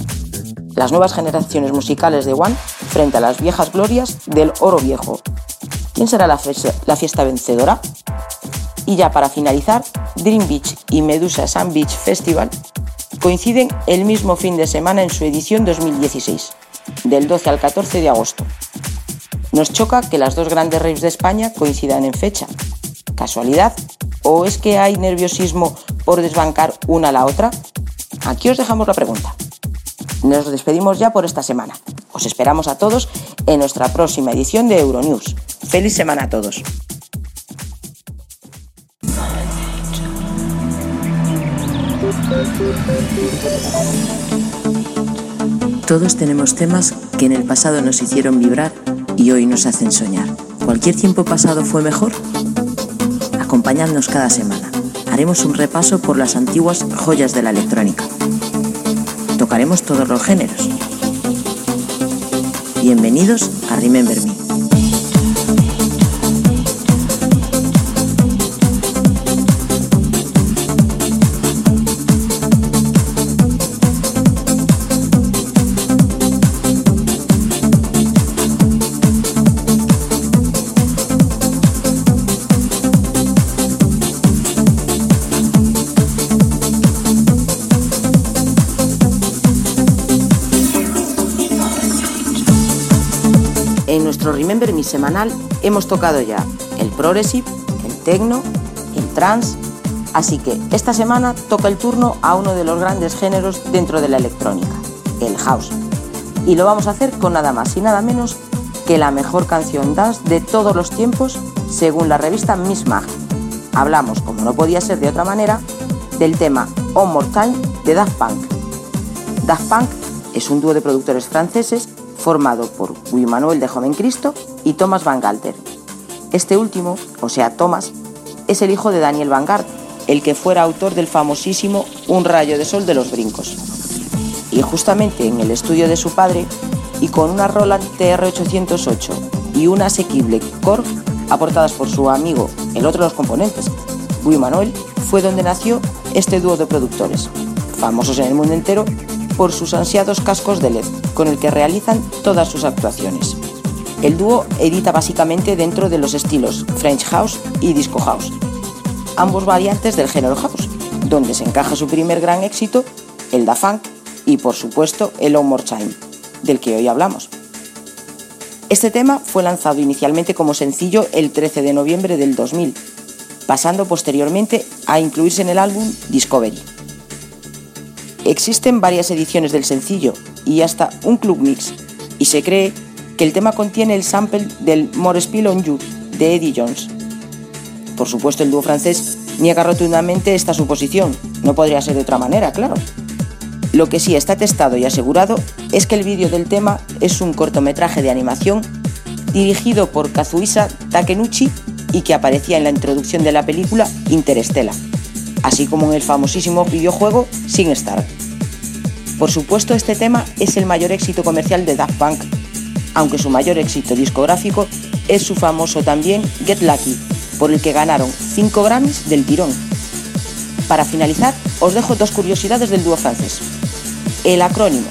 Las nuevas generaciones musicales de One frente a las viejas glorias del oro viejo. ¿Quién será la, fiesta vencedora? Y ya para finalizar, Dream Beach y Medusa Sun Beach Festival coinciden el mismo fin de semana en su edición 2016, del 12 al 14 de agosto. Nos choca que las dos grandes raves de España coincidan en fecha. ¿Casualidad? ¿O es que hay nerviosismo por desbancar una a la otra? Aquí os dejamos la pregunta. Nos despedimos ya por esta semana. Os esperamos a todos en nuestra próxima edición de Euronews. ¡Feliz semana a todos! Todos tenemos temas que en el pasado nos hicieron vibrar y hoy nos hacen soñar. ¿Cualquier tiempo pasado fue mejor? Acompañadnos cada semana. Haremos un repaso por las antiguas joyas de la electrónica. Tocaremos todos los géneros. Bienvenidos a Remember Me. Me semanal hemos tocado ya el progressive, el techno, el trance, así que esta semana toca el turno a uno de los grandes géneros dentro de la electrónica, el house. Y lo vamos a hacer con nada más y nada menos que la mejor canción dance de todos los tiempos según la revista Miss Mag. Hablamos, como no podía ser de otra manera, del tema On More Time de Daft Punk. Daft Punk es un dúo de productores franceses formado por Guy Manuel de Joven Cristo y Thomas Van Galter. Este último, o sea, Thomas, es el hijo de Daniel Van Gart, el que fuera autor del famosísimo Un rayo de sol de los brincos. Y justamente en el estudio de su padre, y con una Roland TR-808 y una asequible Korg aportadas por su amigo, el otro de los componentes, Guy Manuel, fue donde nació este dúo de productores, famosos en el mundo entero por sus ansiados cascos de LED, con el que realizan todas sus actuaciones. El dúo edita básicamente dentro de los estilos French House y Disco House, ambos variantes del género house, donde se encaja su primer gran éxito, el Da Funk, y por supuesto el On More Time, del que hoy hablamos. Este tema fue lanzado inicialmente como sencillo el 13 de noviembre del 2000, pasando posteriormente a incluirse en el álbum Discovery. Existen varias ediciones del sencillo y hasta un club mix, y se cree que el tema contiene el sample del More Spill on You de Eddie Jones. Por supuesto, el dúo francés niega rotundamente esta suposición, no podría ser de otra manera, claro. Lo que sí está testado y asegurado es que el vídeo del tema es un cortometraje de animación dirigido por Kazuisa Takenuchi y que aparecía en la introducción de la película Interestela, así como en el famosísimo videojuego Sin Star. Por supuesto, este tema es el mayor éxito comercial de Daft Punk, aunque su mayor éxito discográfico es su famoso también Get Lucky, por el que ganaron 5 Grammys del tirón. Para finalizar, os dejo dos curiosidades del dúo francés. El acrónimo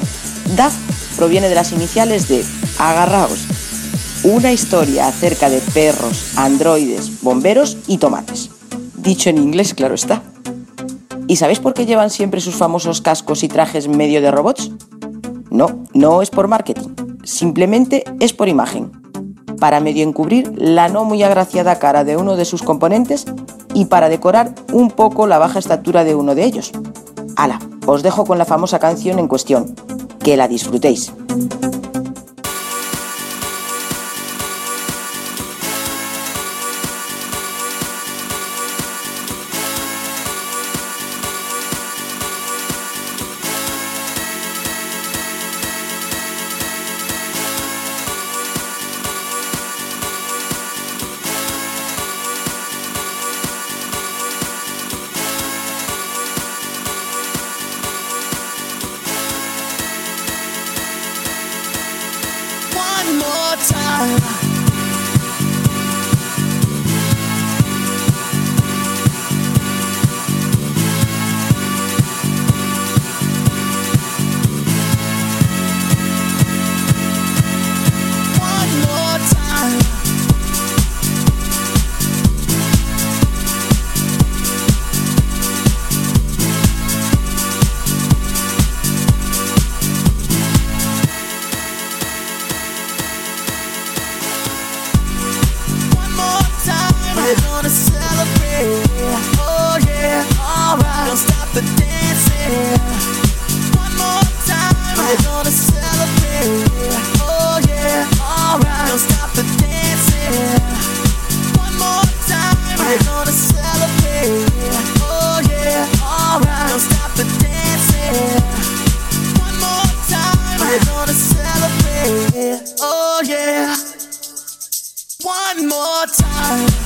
DAF proviene de las iniciales de Agarraos, una historia acerca de perros, androides, bomberos y tomates. Dicho en inglés, claro está. ¿Y sabéis por qué llevan siempre sus famosos cascos y trajes medio de robots? No, no es por marketing, simplemente es por imagen, para medio encubrir la no muy agraciada cara de uno de sus componentes y para decorar un poco la baja estatura de uno de ellos. Ala, os dejo con la famosa canción en cuestión. Que la disfrutéis. Time.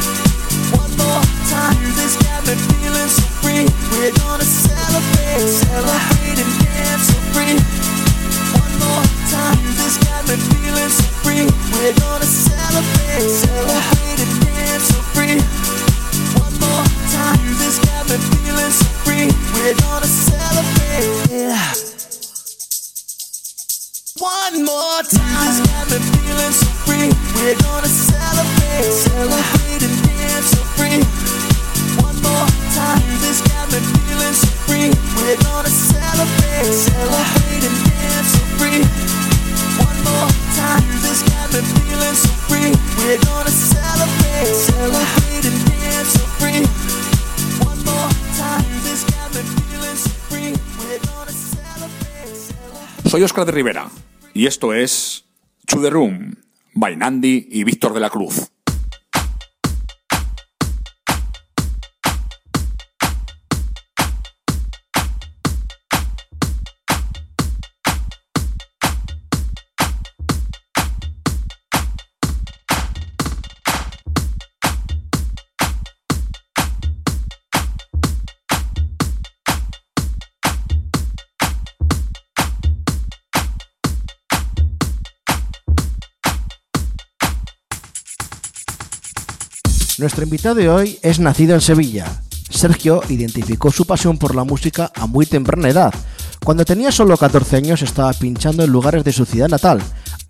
One more time. This cabin feeling so free. We're gonna celebrate. One more time. You just got me feeling so free, we're gonna celebrate. celebrate, Soy Oscar de Rivera y esto es To The Room, by Nandi y Víctor de la Cruz. Nuestro invitado de hoy es nacido en Sevilla. Sergio identificó su pasión por la música a muy temprana edad. Cuando tenía solo 14 años estaba pinchando en lugares de su ciudad natal.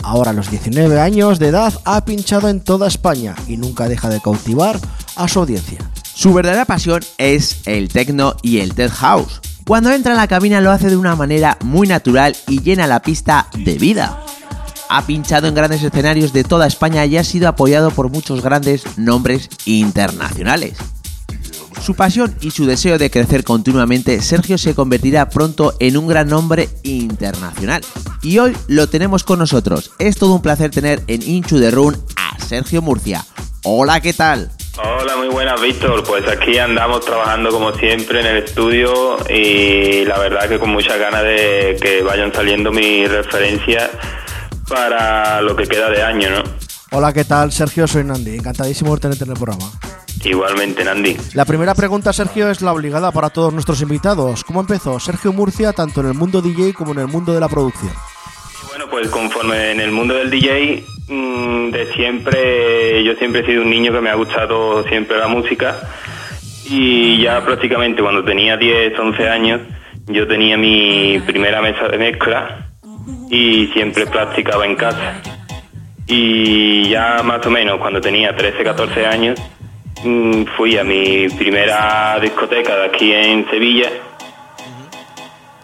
Ahora a los 19 años de edad ha pinchado en toda España y nunca deja de cautivar a su audiencia. Su verdadera pasión es el techno y el tech house. Cuando entra en la cabina lo hace de una manera muy natural y llena la pista de vida. Ha pinchado en grandes escenarios de toda España y ha sido apoyado por muchos grandes nombres internacionales. Su pasión y su deseo de crecer continuamente, Sergio se convertirá pronto en un gran nombre internacional. Y hoy lo tenemos con nosotros. Es todo un placer tener en Inchu de Run a Sergio Murcia. Hola, ¿qué tal? Hola, muy buenas, Víctor. Pues aquí andamos trabajando como siempre en el estudio y la verdad que con muchas ganas de que vayan saliendo mis referencias para lo que queda de año, ¿no? Hola, ¿qué tal? Sergio, soy Nandi. Encantadísimo de tenerte en el programa. Igualmente, Nandi. La primera pregunta, Sergio, es la obligada para todos nuestros invitados. ¿Cómo empezó Sergio Murcia tanto en el mundo DJ como en el mundo de la producción? Bueno, pues conforme en el mundo del DJ, mm, de siempre, yo siempre he sido un niño que me ha gustado siempre la música y ya prácticamente cuando tenía 10, 11 años, yo tenía mi primera mesa de mezcla y siempre practicaba en casa. Y ya más o menos cuando tenía 13, 14 años, mm, fui a mi primera discoteca de aquí en Sevilla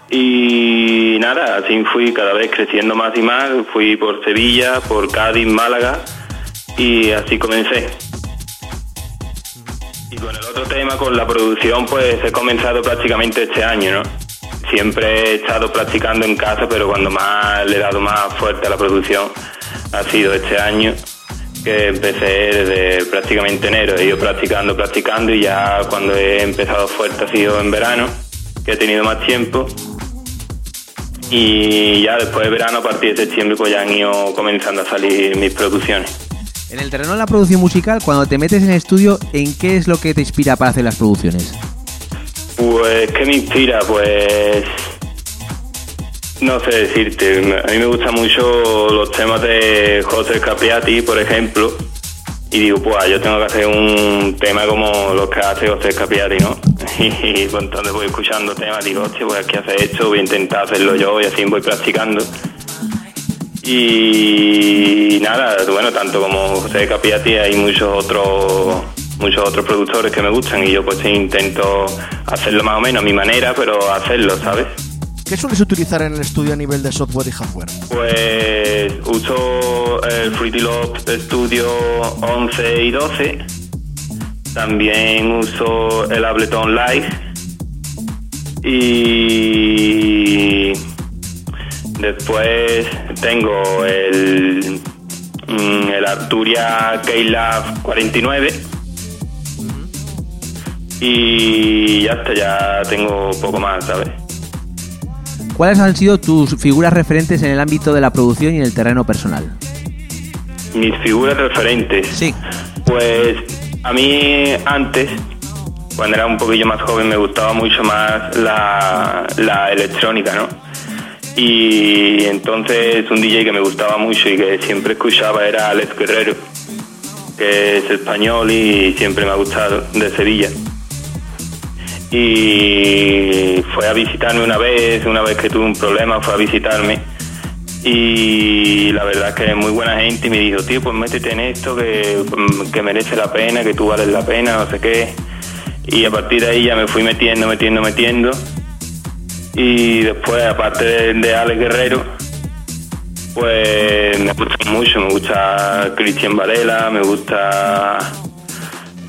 y nada, así fui cada vez creciendo más y más. Fui por Sevilla, por Cádiz, Málaga y así comencé. Y con el otro tema, con la producción, pues he comenzado prácticamente este año, ¿no? Siempre he estado practicando en casa, pero cuando más le he dado más fuerte a la producción ha sido este año que empecé desde prácticamente enero. He ido practicando, practicando y ya cuando he empezado fuerte ha sido en verano, que he tenido más tiempo y ya después de verano, a partir de septiembre, pues ya han ido comenzando a salir mis producciones. En el terreno de la producción musical, cuando te metes en el estudio, ¿en qué es lo que te inspira para hacer las producciones? Pues, ¿qué me inspira? Pues, no sé decirte. A mí me gustan mucho los temas de José Capriati, por ejemplo. Y digo, pues yo tengo que hacer un tema como los que hace José Capriati, ¿no? Y pues entonces voy escuchando temas, digo, hostia, voy aquí a hacer esto, voy a intentar hacerlo yo y así voy practicando. Y nada, bueno, tanto como José Capriati hay muchos otros muchos otros productores que me gustan y yo pues intento hacerlo más o menos a mi manera, pero hacerlo, ¿sabes? ¿Qué sueles utilizar en el estudio a nivel de software y hardware? Pues uso el Fruity Loop Studio 11 y 12. También uso el Ableton Live. Y después tengo el, mm, el Arturia Keylab 49. Y ya está, ya tengo poco más, ¿sabes? ¿Cuáles han sido tus figuras referentes en el ámbito de la producción y en el terreno personal? Mis figuras referentes. Sí. Pues a mí antes, cuando era un poquillo más joven, me gustaba mucho más la, la electrónica, ¿no? Y entonces un DJ que me gustaba mucho y que siempre escuchaba era Alex Guerrero. que es español y siempre me ha gustado, de Sevilla. Y fue a visitarme una vez, una vez que tuve un problema, fue a visitarme. Y la verdad que es muy buena gente y me dijo, tío, pues métete en esto, que, que merece la pena, que tú vales la pena, no sé qué. Y a partir de ahí ya me fui metiendo, metiendo, metiendo. Y después, aparte de, de Alex Guerrero, pues me gusta mucho, me gusta Cristian Varela, me gusta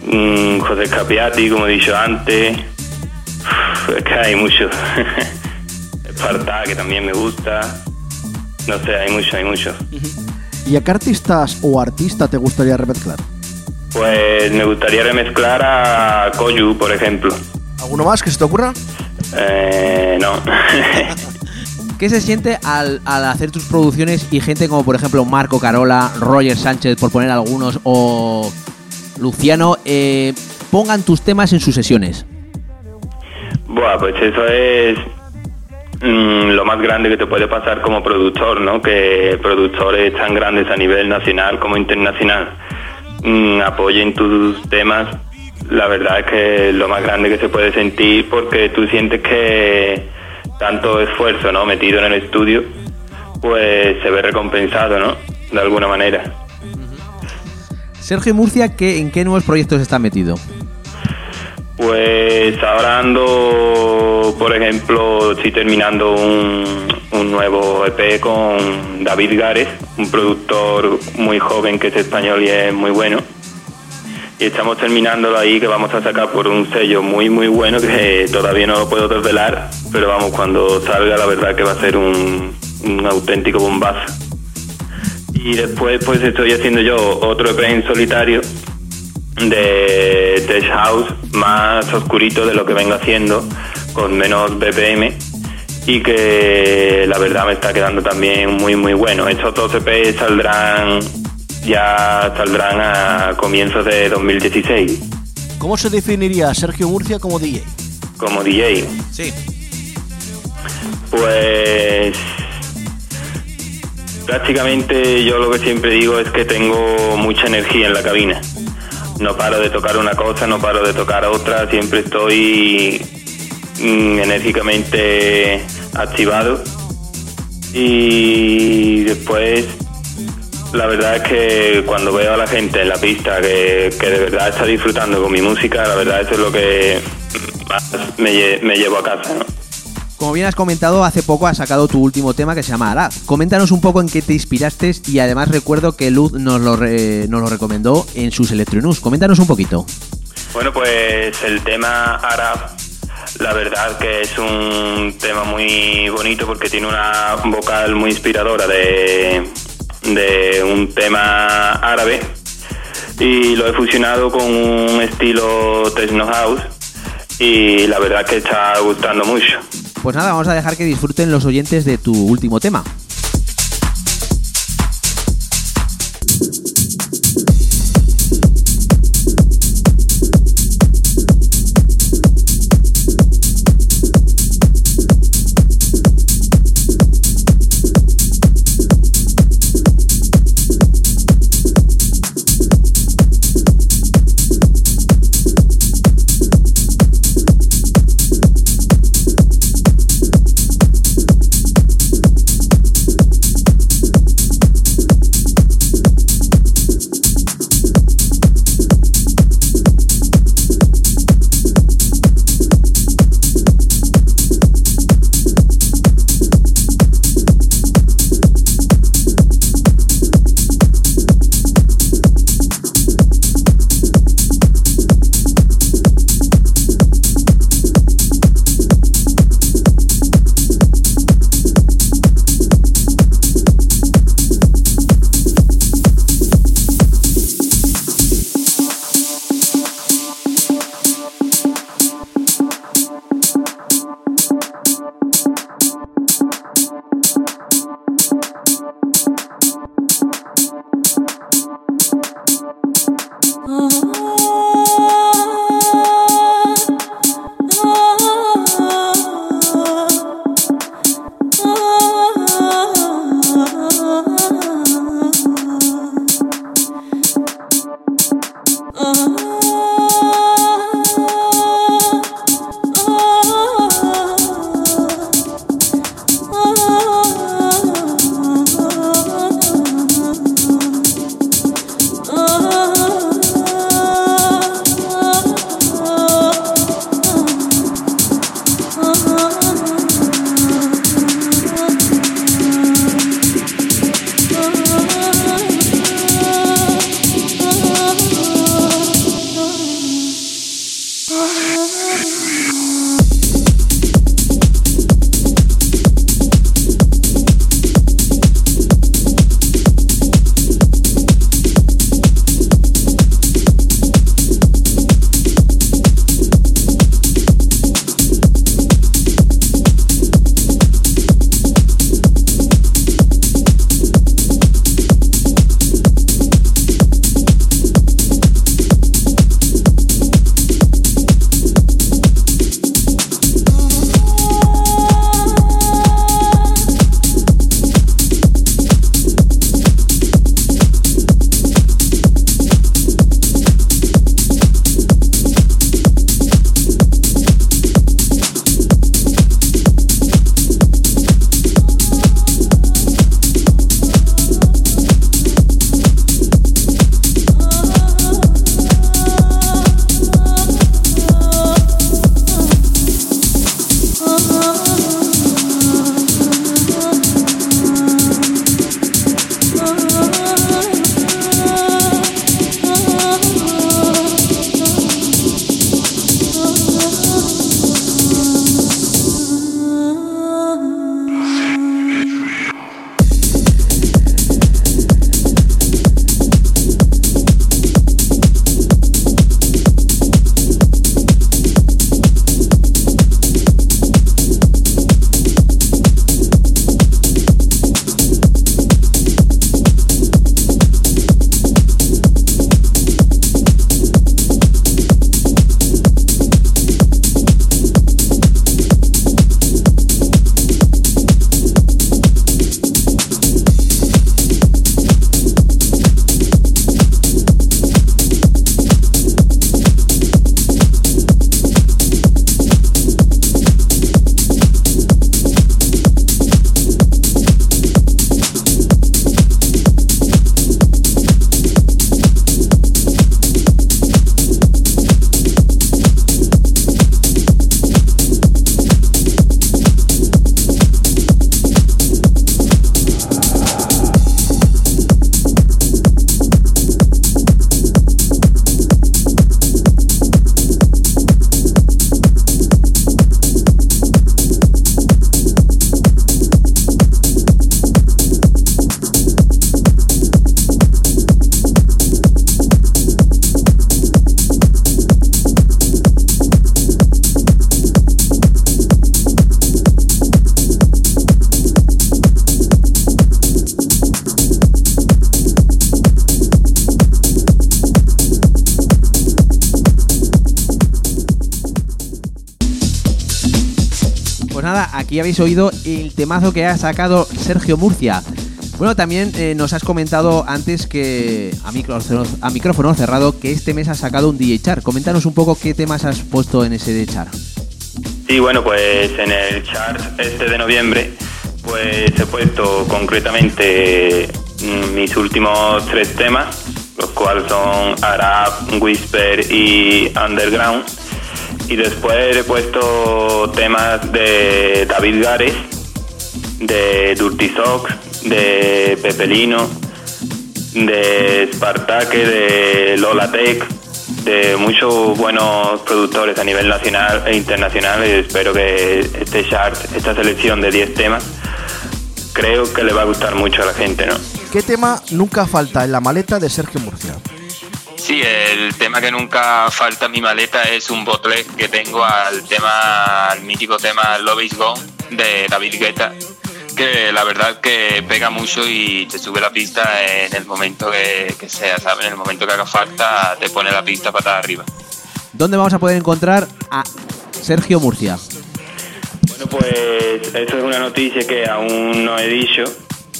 mm, José Capiati, como he dicho antes. Que hay muchos. Esparta, que también me gusta. No sé, hay muchos, hay muchos. ¿Y a qué artistas o artista te gustaría remezclar? Pues me gustaría remezclar a Koyu, por ejemplo. ¿Alguno más que se te ocurra? Eh, no. ¿Qué se siente al, al hacer tus producciones y gente como por ejemplo Marco Carola, Roger Sánchez, por poner algunos, o Luciano, eh, pongan tus temas en sus sesiones? Buah, pues eso es mm, lo más grande que te puede pasar como productor, ¿no? Que productores tan grandes a nivel nacional como internacional mm, apoyen tus temas. La verdad es que lo más grande que se puede sentir porque tú sientes que tanto esfuerzo, ¿no? Metido en el estudio, pues se ve recompensado, ¿no? De alguna manera. Sergio Murcia, ¿qué, ¿en qué nuevos proyectos está metido? Pues ahora ando, por ejemplo, estoy terminando un, un nuevo EP con David Gares, un productor muy joven que es español y es muy bueno. Y estamos terminándolo ahí que vamos a sacar por un sello muy muy bueno que todavía no lo puedo desvelar, pero vamos, cuando salga la verdad que va a ser un, un auténtico bombazo. Y después pues estoy haciendo yo otro EP en solitario de Tech House más oscurito de lo que vengo haciendo, con menos BPM y que la verdad me está quedando también muy muy bueno. Estos dos EP saldrán ya saldrán a comienzos de 2016 ¿Cómo se definiría a Sergio Murcia como DJ? como DJ. Sí. Pues prácticamente yo lo que siempre digo es que tengo mucha energía en la cabina. No paro de tocar una cosa, no paro de tocar otra, siempre estoy mm, enérgicamente activado. Y después, la verdad es que cuando veo a la gente en la pista que, que de verdad está disfrutando con mi música, la verdad eso es lo que más me, me llevo a casa. ¿no? Como bien has comentado, hace poco has sacado tu último tema que se llama Arad. Coméntanos un poco en qué te inspiraste y además recuerdo que Luz nos lo, re- nos lo recomendó en sus Electronews. Coméntanos un poquito. Bueno, pues el tema Arab, la verdad que es un tema muy bonito porque tiene una vocal muy inspiradora de, de un tema árabe y lo he fusionado con un estilo techno house y la verdad que está gustando mucho. Pues nada, vamos a dejar que disfruten los oyentes de tu último tema. Habéis oído el temazo que ha sacado Sergio Murcia. Bueno, también eh, nos has comentado antes que a micrófono, cerrado que este mes has sacado un DJ chart. Coméntanos un poco qué temas has puesto en ese chart. Sí, bueno, pues en el chart este de noviembre, pues he puesto concretamente mm, mis últimos tres temas, los cuales son Arab, Whisper y Underground. Y después he puesto temas de David Gares, de Dirty Socks, de Pepelino, de Spartaque, de Lola Tech, de muchos buenos productores a nivel nacional e internacional y espero que este chart, esta selección de 10 temas, creo que le va a gustar mucho a la gente, ¿no? ¿Qué tema nunca falta en la maleta de Sergio Murcia? El tema que nunca falta en mi maleta es un bootleg que tengo al tema, al mítico tema Love is Gone de David Guetta, que la verdad que pega mucho y te sube la pista en el momento que, que sea, ¿sabes? En el momento que haga falta te pone la pista patada arriba. ¿Dónde vamos a poder encontrar a Sergio Murcia? Bueno, pues eso es una noticia que aún no he dicho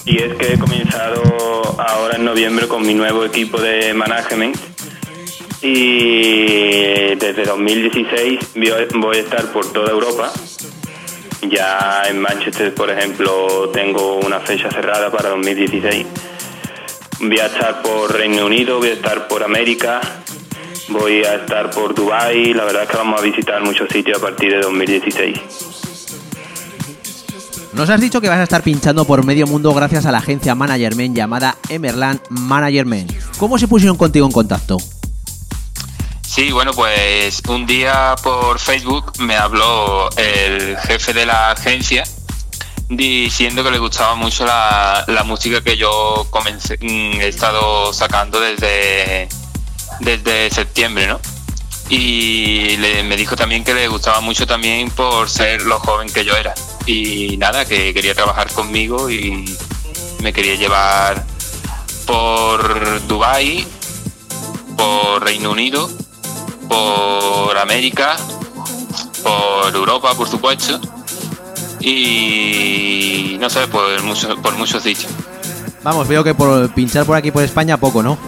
y es que he comenzado ahora en noviembre con mi nuevo equipo de management y desde 2016 voy- a estar por toda Europa. Ya en Manchester, por ejemplo, tengo una fecha cerrada para 2016. Voy a estar por Reino Unido, voy a estar por América, voy a estar por Dubai. La verdad es que vamos a visitar muchos sitios a partir de 2016. Nos has dicho que vas a estar pinchando por medio mundo gracias a la agencia Managerman llamada Emerland Managerman. ¿Cómo se pusieron contigo en contacto? Sí, bueno, pues un día por Facebook me habló el jefe de la agencia diciendo que le gustaba mucho la, la música que yo comencé, mm, he estado sacando desde, desde septiembre, ¿no? Y le- me dijo también que le gustaba mucho también por ser lo joven que yo era. Y nada, que quería trabajar conmigo y me quería llevar por Dubai, por Reino Unido, por América, por Europa, por supuesto, y no sé, por, mucho- por muchos sitios. Vamos, veo que por pinchar por aquí por España poco, ¿no?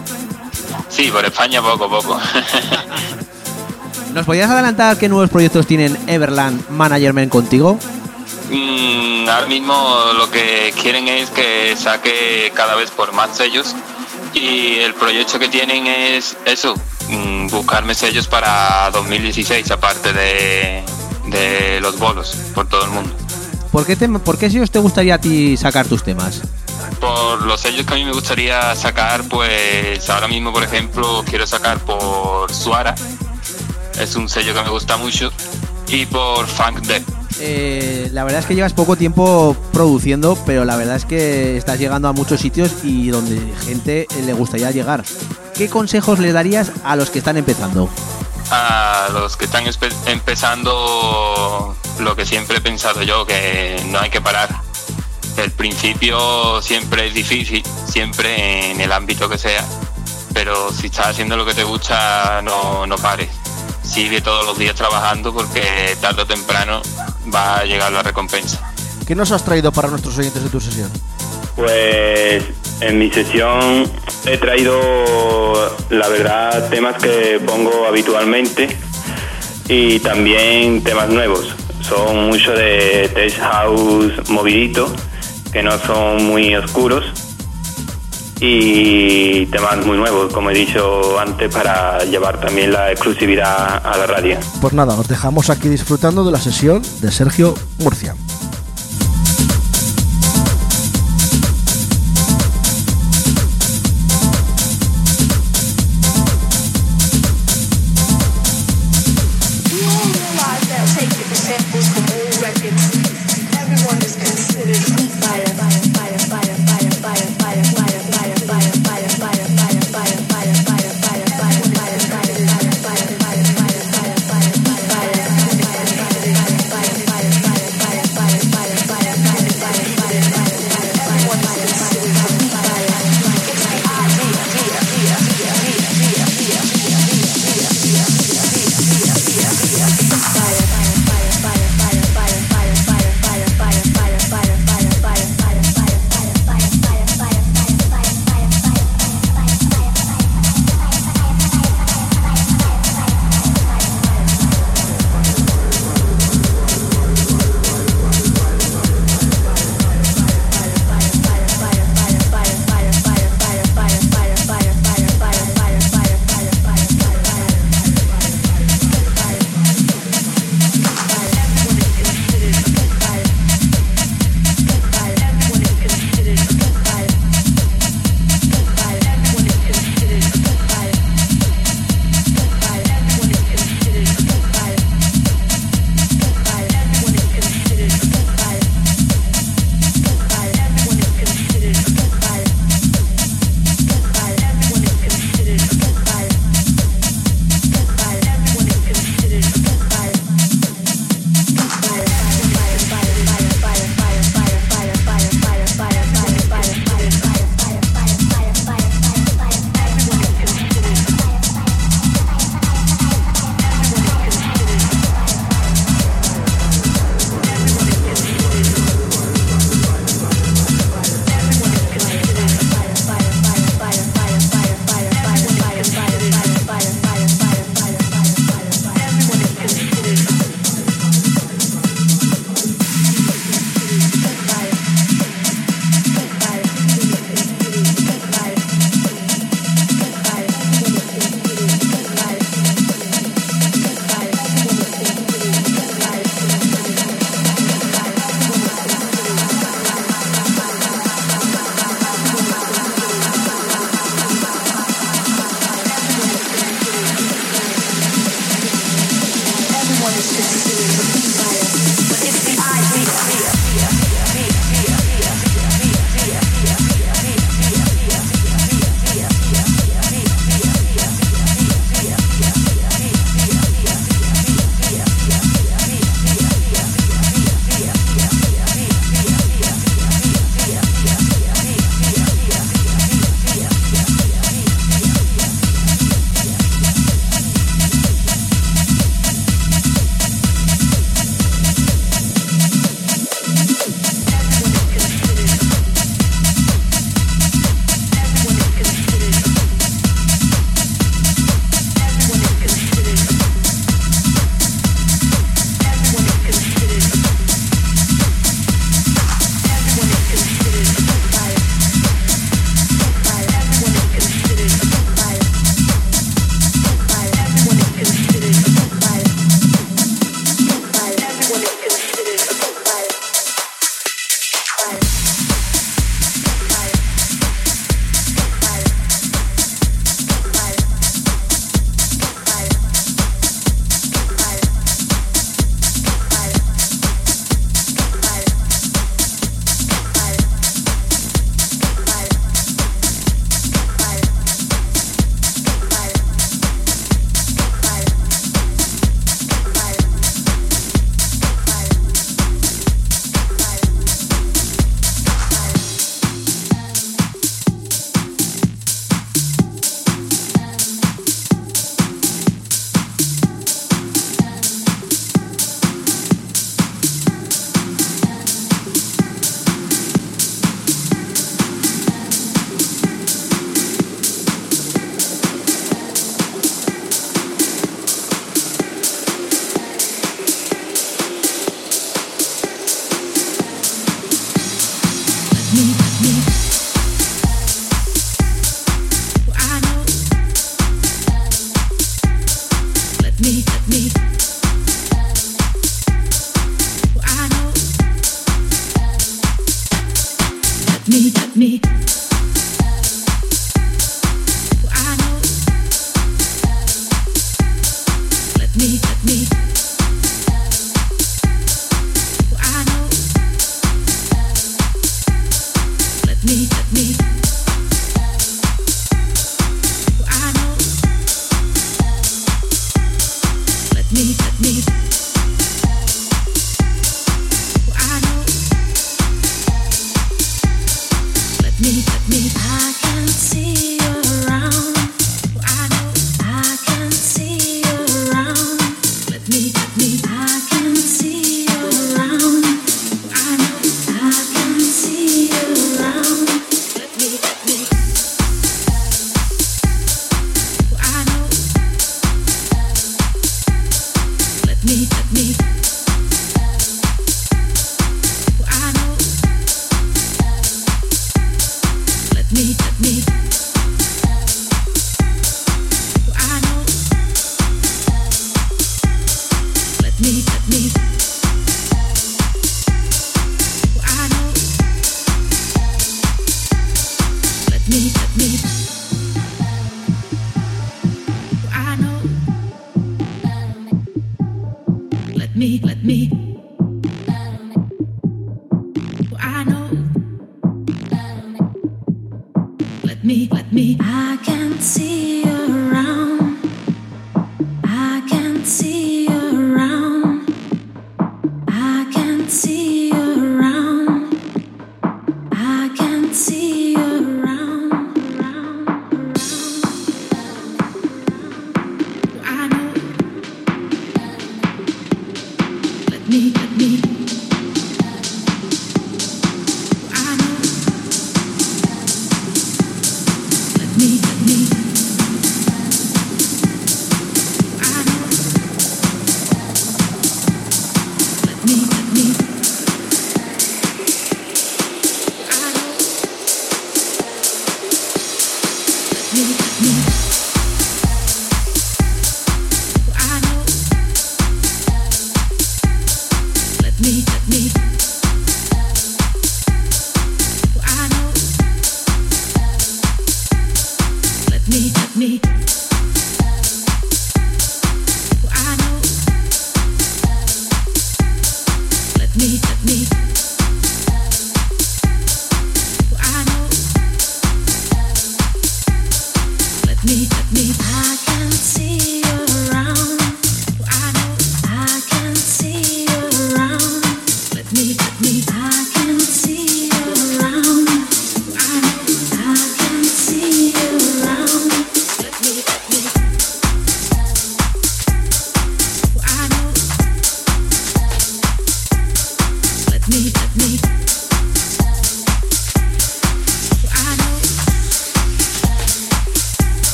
Sí, por España poco, poco. ¿Nos podrías adelantar qué nuevos proyectos tienen Everland Managerman contigo? Mm, ahora mismo lo que quieren es que saque cada vez por más sellos y el proyecto que tienen es eso, mm, buscarme sellos para 2016 aparte de, de los bolos por todo el mundo. ¿Por qué, te, ¿Por qué sellos te gustaría a ti sacar tus temas? Por los sellos que a mí me gustaría sacar, pues ahora mismo, por ejemplo, quiero sacar por Suara, es un sello que me gusta mucho, y por Funk Death. Eh, la verdad es que llevas poco tiempo produciendo, pero la verdad es que estás llegando a muchos sitios y donde gente le gustaría llegar. ¿Qué consejos le darías a los que están empezando? A los que están empezando, lo que siempre he pensado yo, que no hay que parar. El principio siempre es difícil, siempre en el ámbito que sea, pero si estás haciendo lo que te gusta, no, no pares. Sigue todos los días trabajando porque tarde o temprano va a llegar la recompensa. ¿Qué nos has traído para nuestros oyentes de tu sesión? Pues en mi sesión he traído, la verdad, temas que pongo habitualmente y también temas nuevos. Son mucho de tech house movidito, que no son muy oscuros y temas muy nuevos, como he dicho antes, para llevar también la exclusividad a la radio. Pues nada, os dejamos aquí disfrutando de la sesión de Sergio Murcia.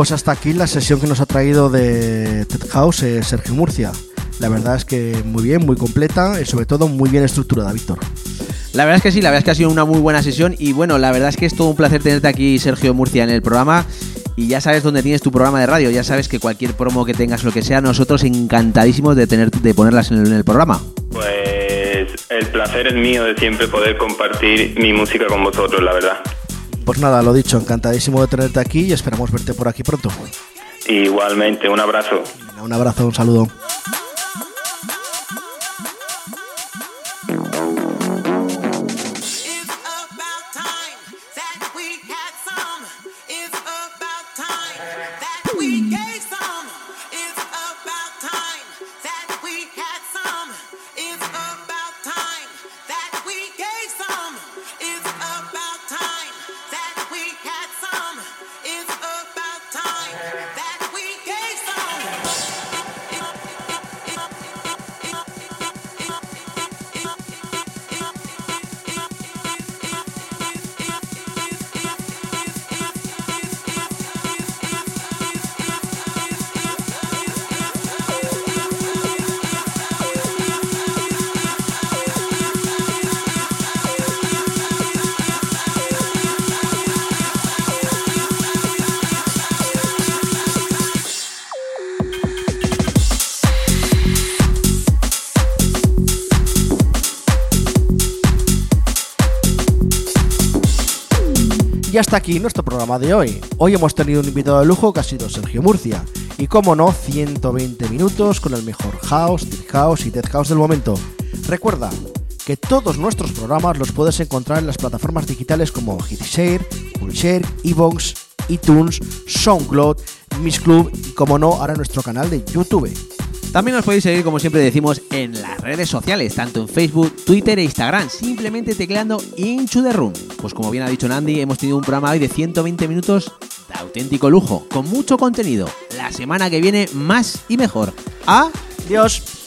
Pues hasta aquí la sesión que nos ha traído de Ted House eh, Sergio Murcia. La verdad es que muy bien, muy completa y sobre todo muy bien estructurada, Víctor. La verdad es que sí, la verdad es que ha sido una muy buena sesión y bueno, la verdad es que es todo un placer tenerte aquí, Sergio Murcia, en el programa. Y ya sabes dónde tienes tu programa de radio, ya sabes que cualquier promo que tengas, lo que sea, nosotros encantadísimos de tener, de ponerlas en el, en el programa. Pues el placer es mío de siempre poder compartir mi música con vosotros, la verdad. Pues nada, lo dicho, encantadísimo de tenerte aquí y esperamos verte por aquí pronto. Igualmente, un abrazo. Un abrazo, un saludo. Hasta aquí nuestro programa de hoy. Hoy hemos tenido un invitado de lujo que ha sido Sergio Murcia. Y como no, 120 minutos con el mejor house, deep house y dead house del momento. Recuerda que todos nuestros programas los puedes encontrar en las plataformas digitales como Hitshare, Pulshare, Evox, iTunes, SoundCloud, Miss Club y como no, ahora nuestro canal de YouTube. También nos podéis seguir, como siempre decimos, en las redes sociales, tanto en Facebook, Twitter e Instagram, simplemente tecleando Into the Room. Pues como bien ha dicho Nandi, hemos tenido un programa hoy de 120 minutos de auténtico lujo, con mucho contenido. La semana que viene, más y mejor. ¡Adiós!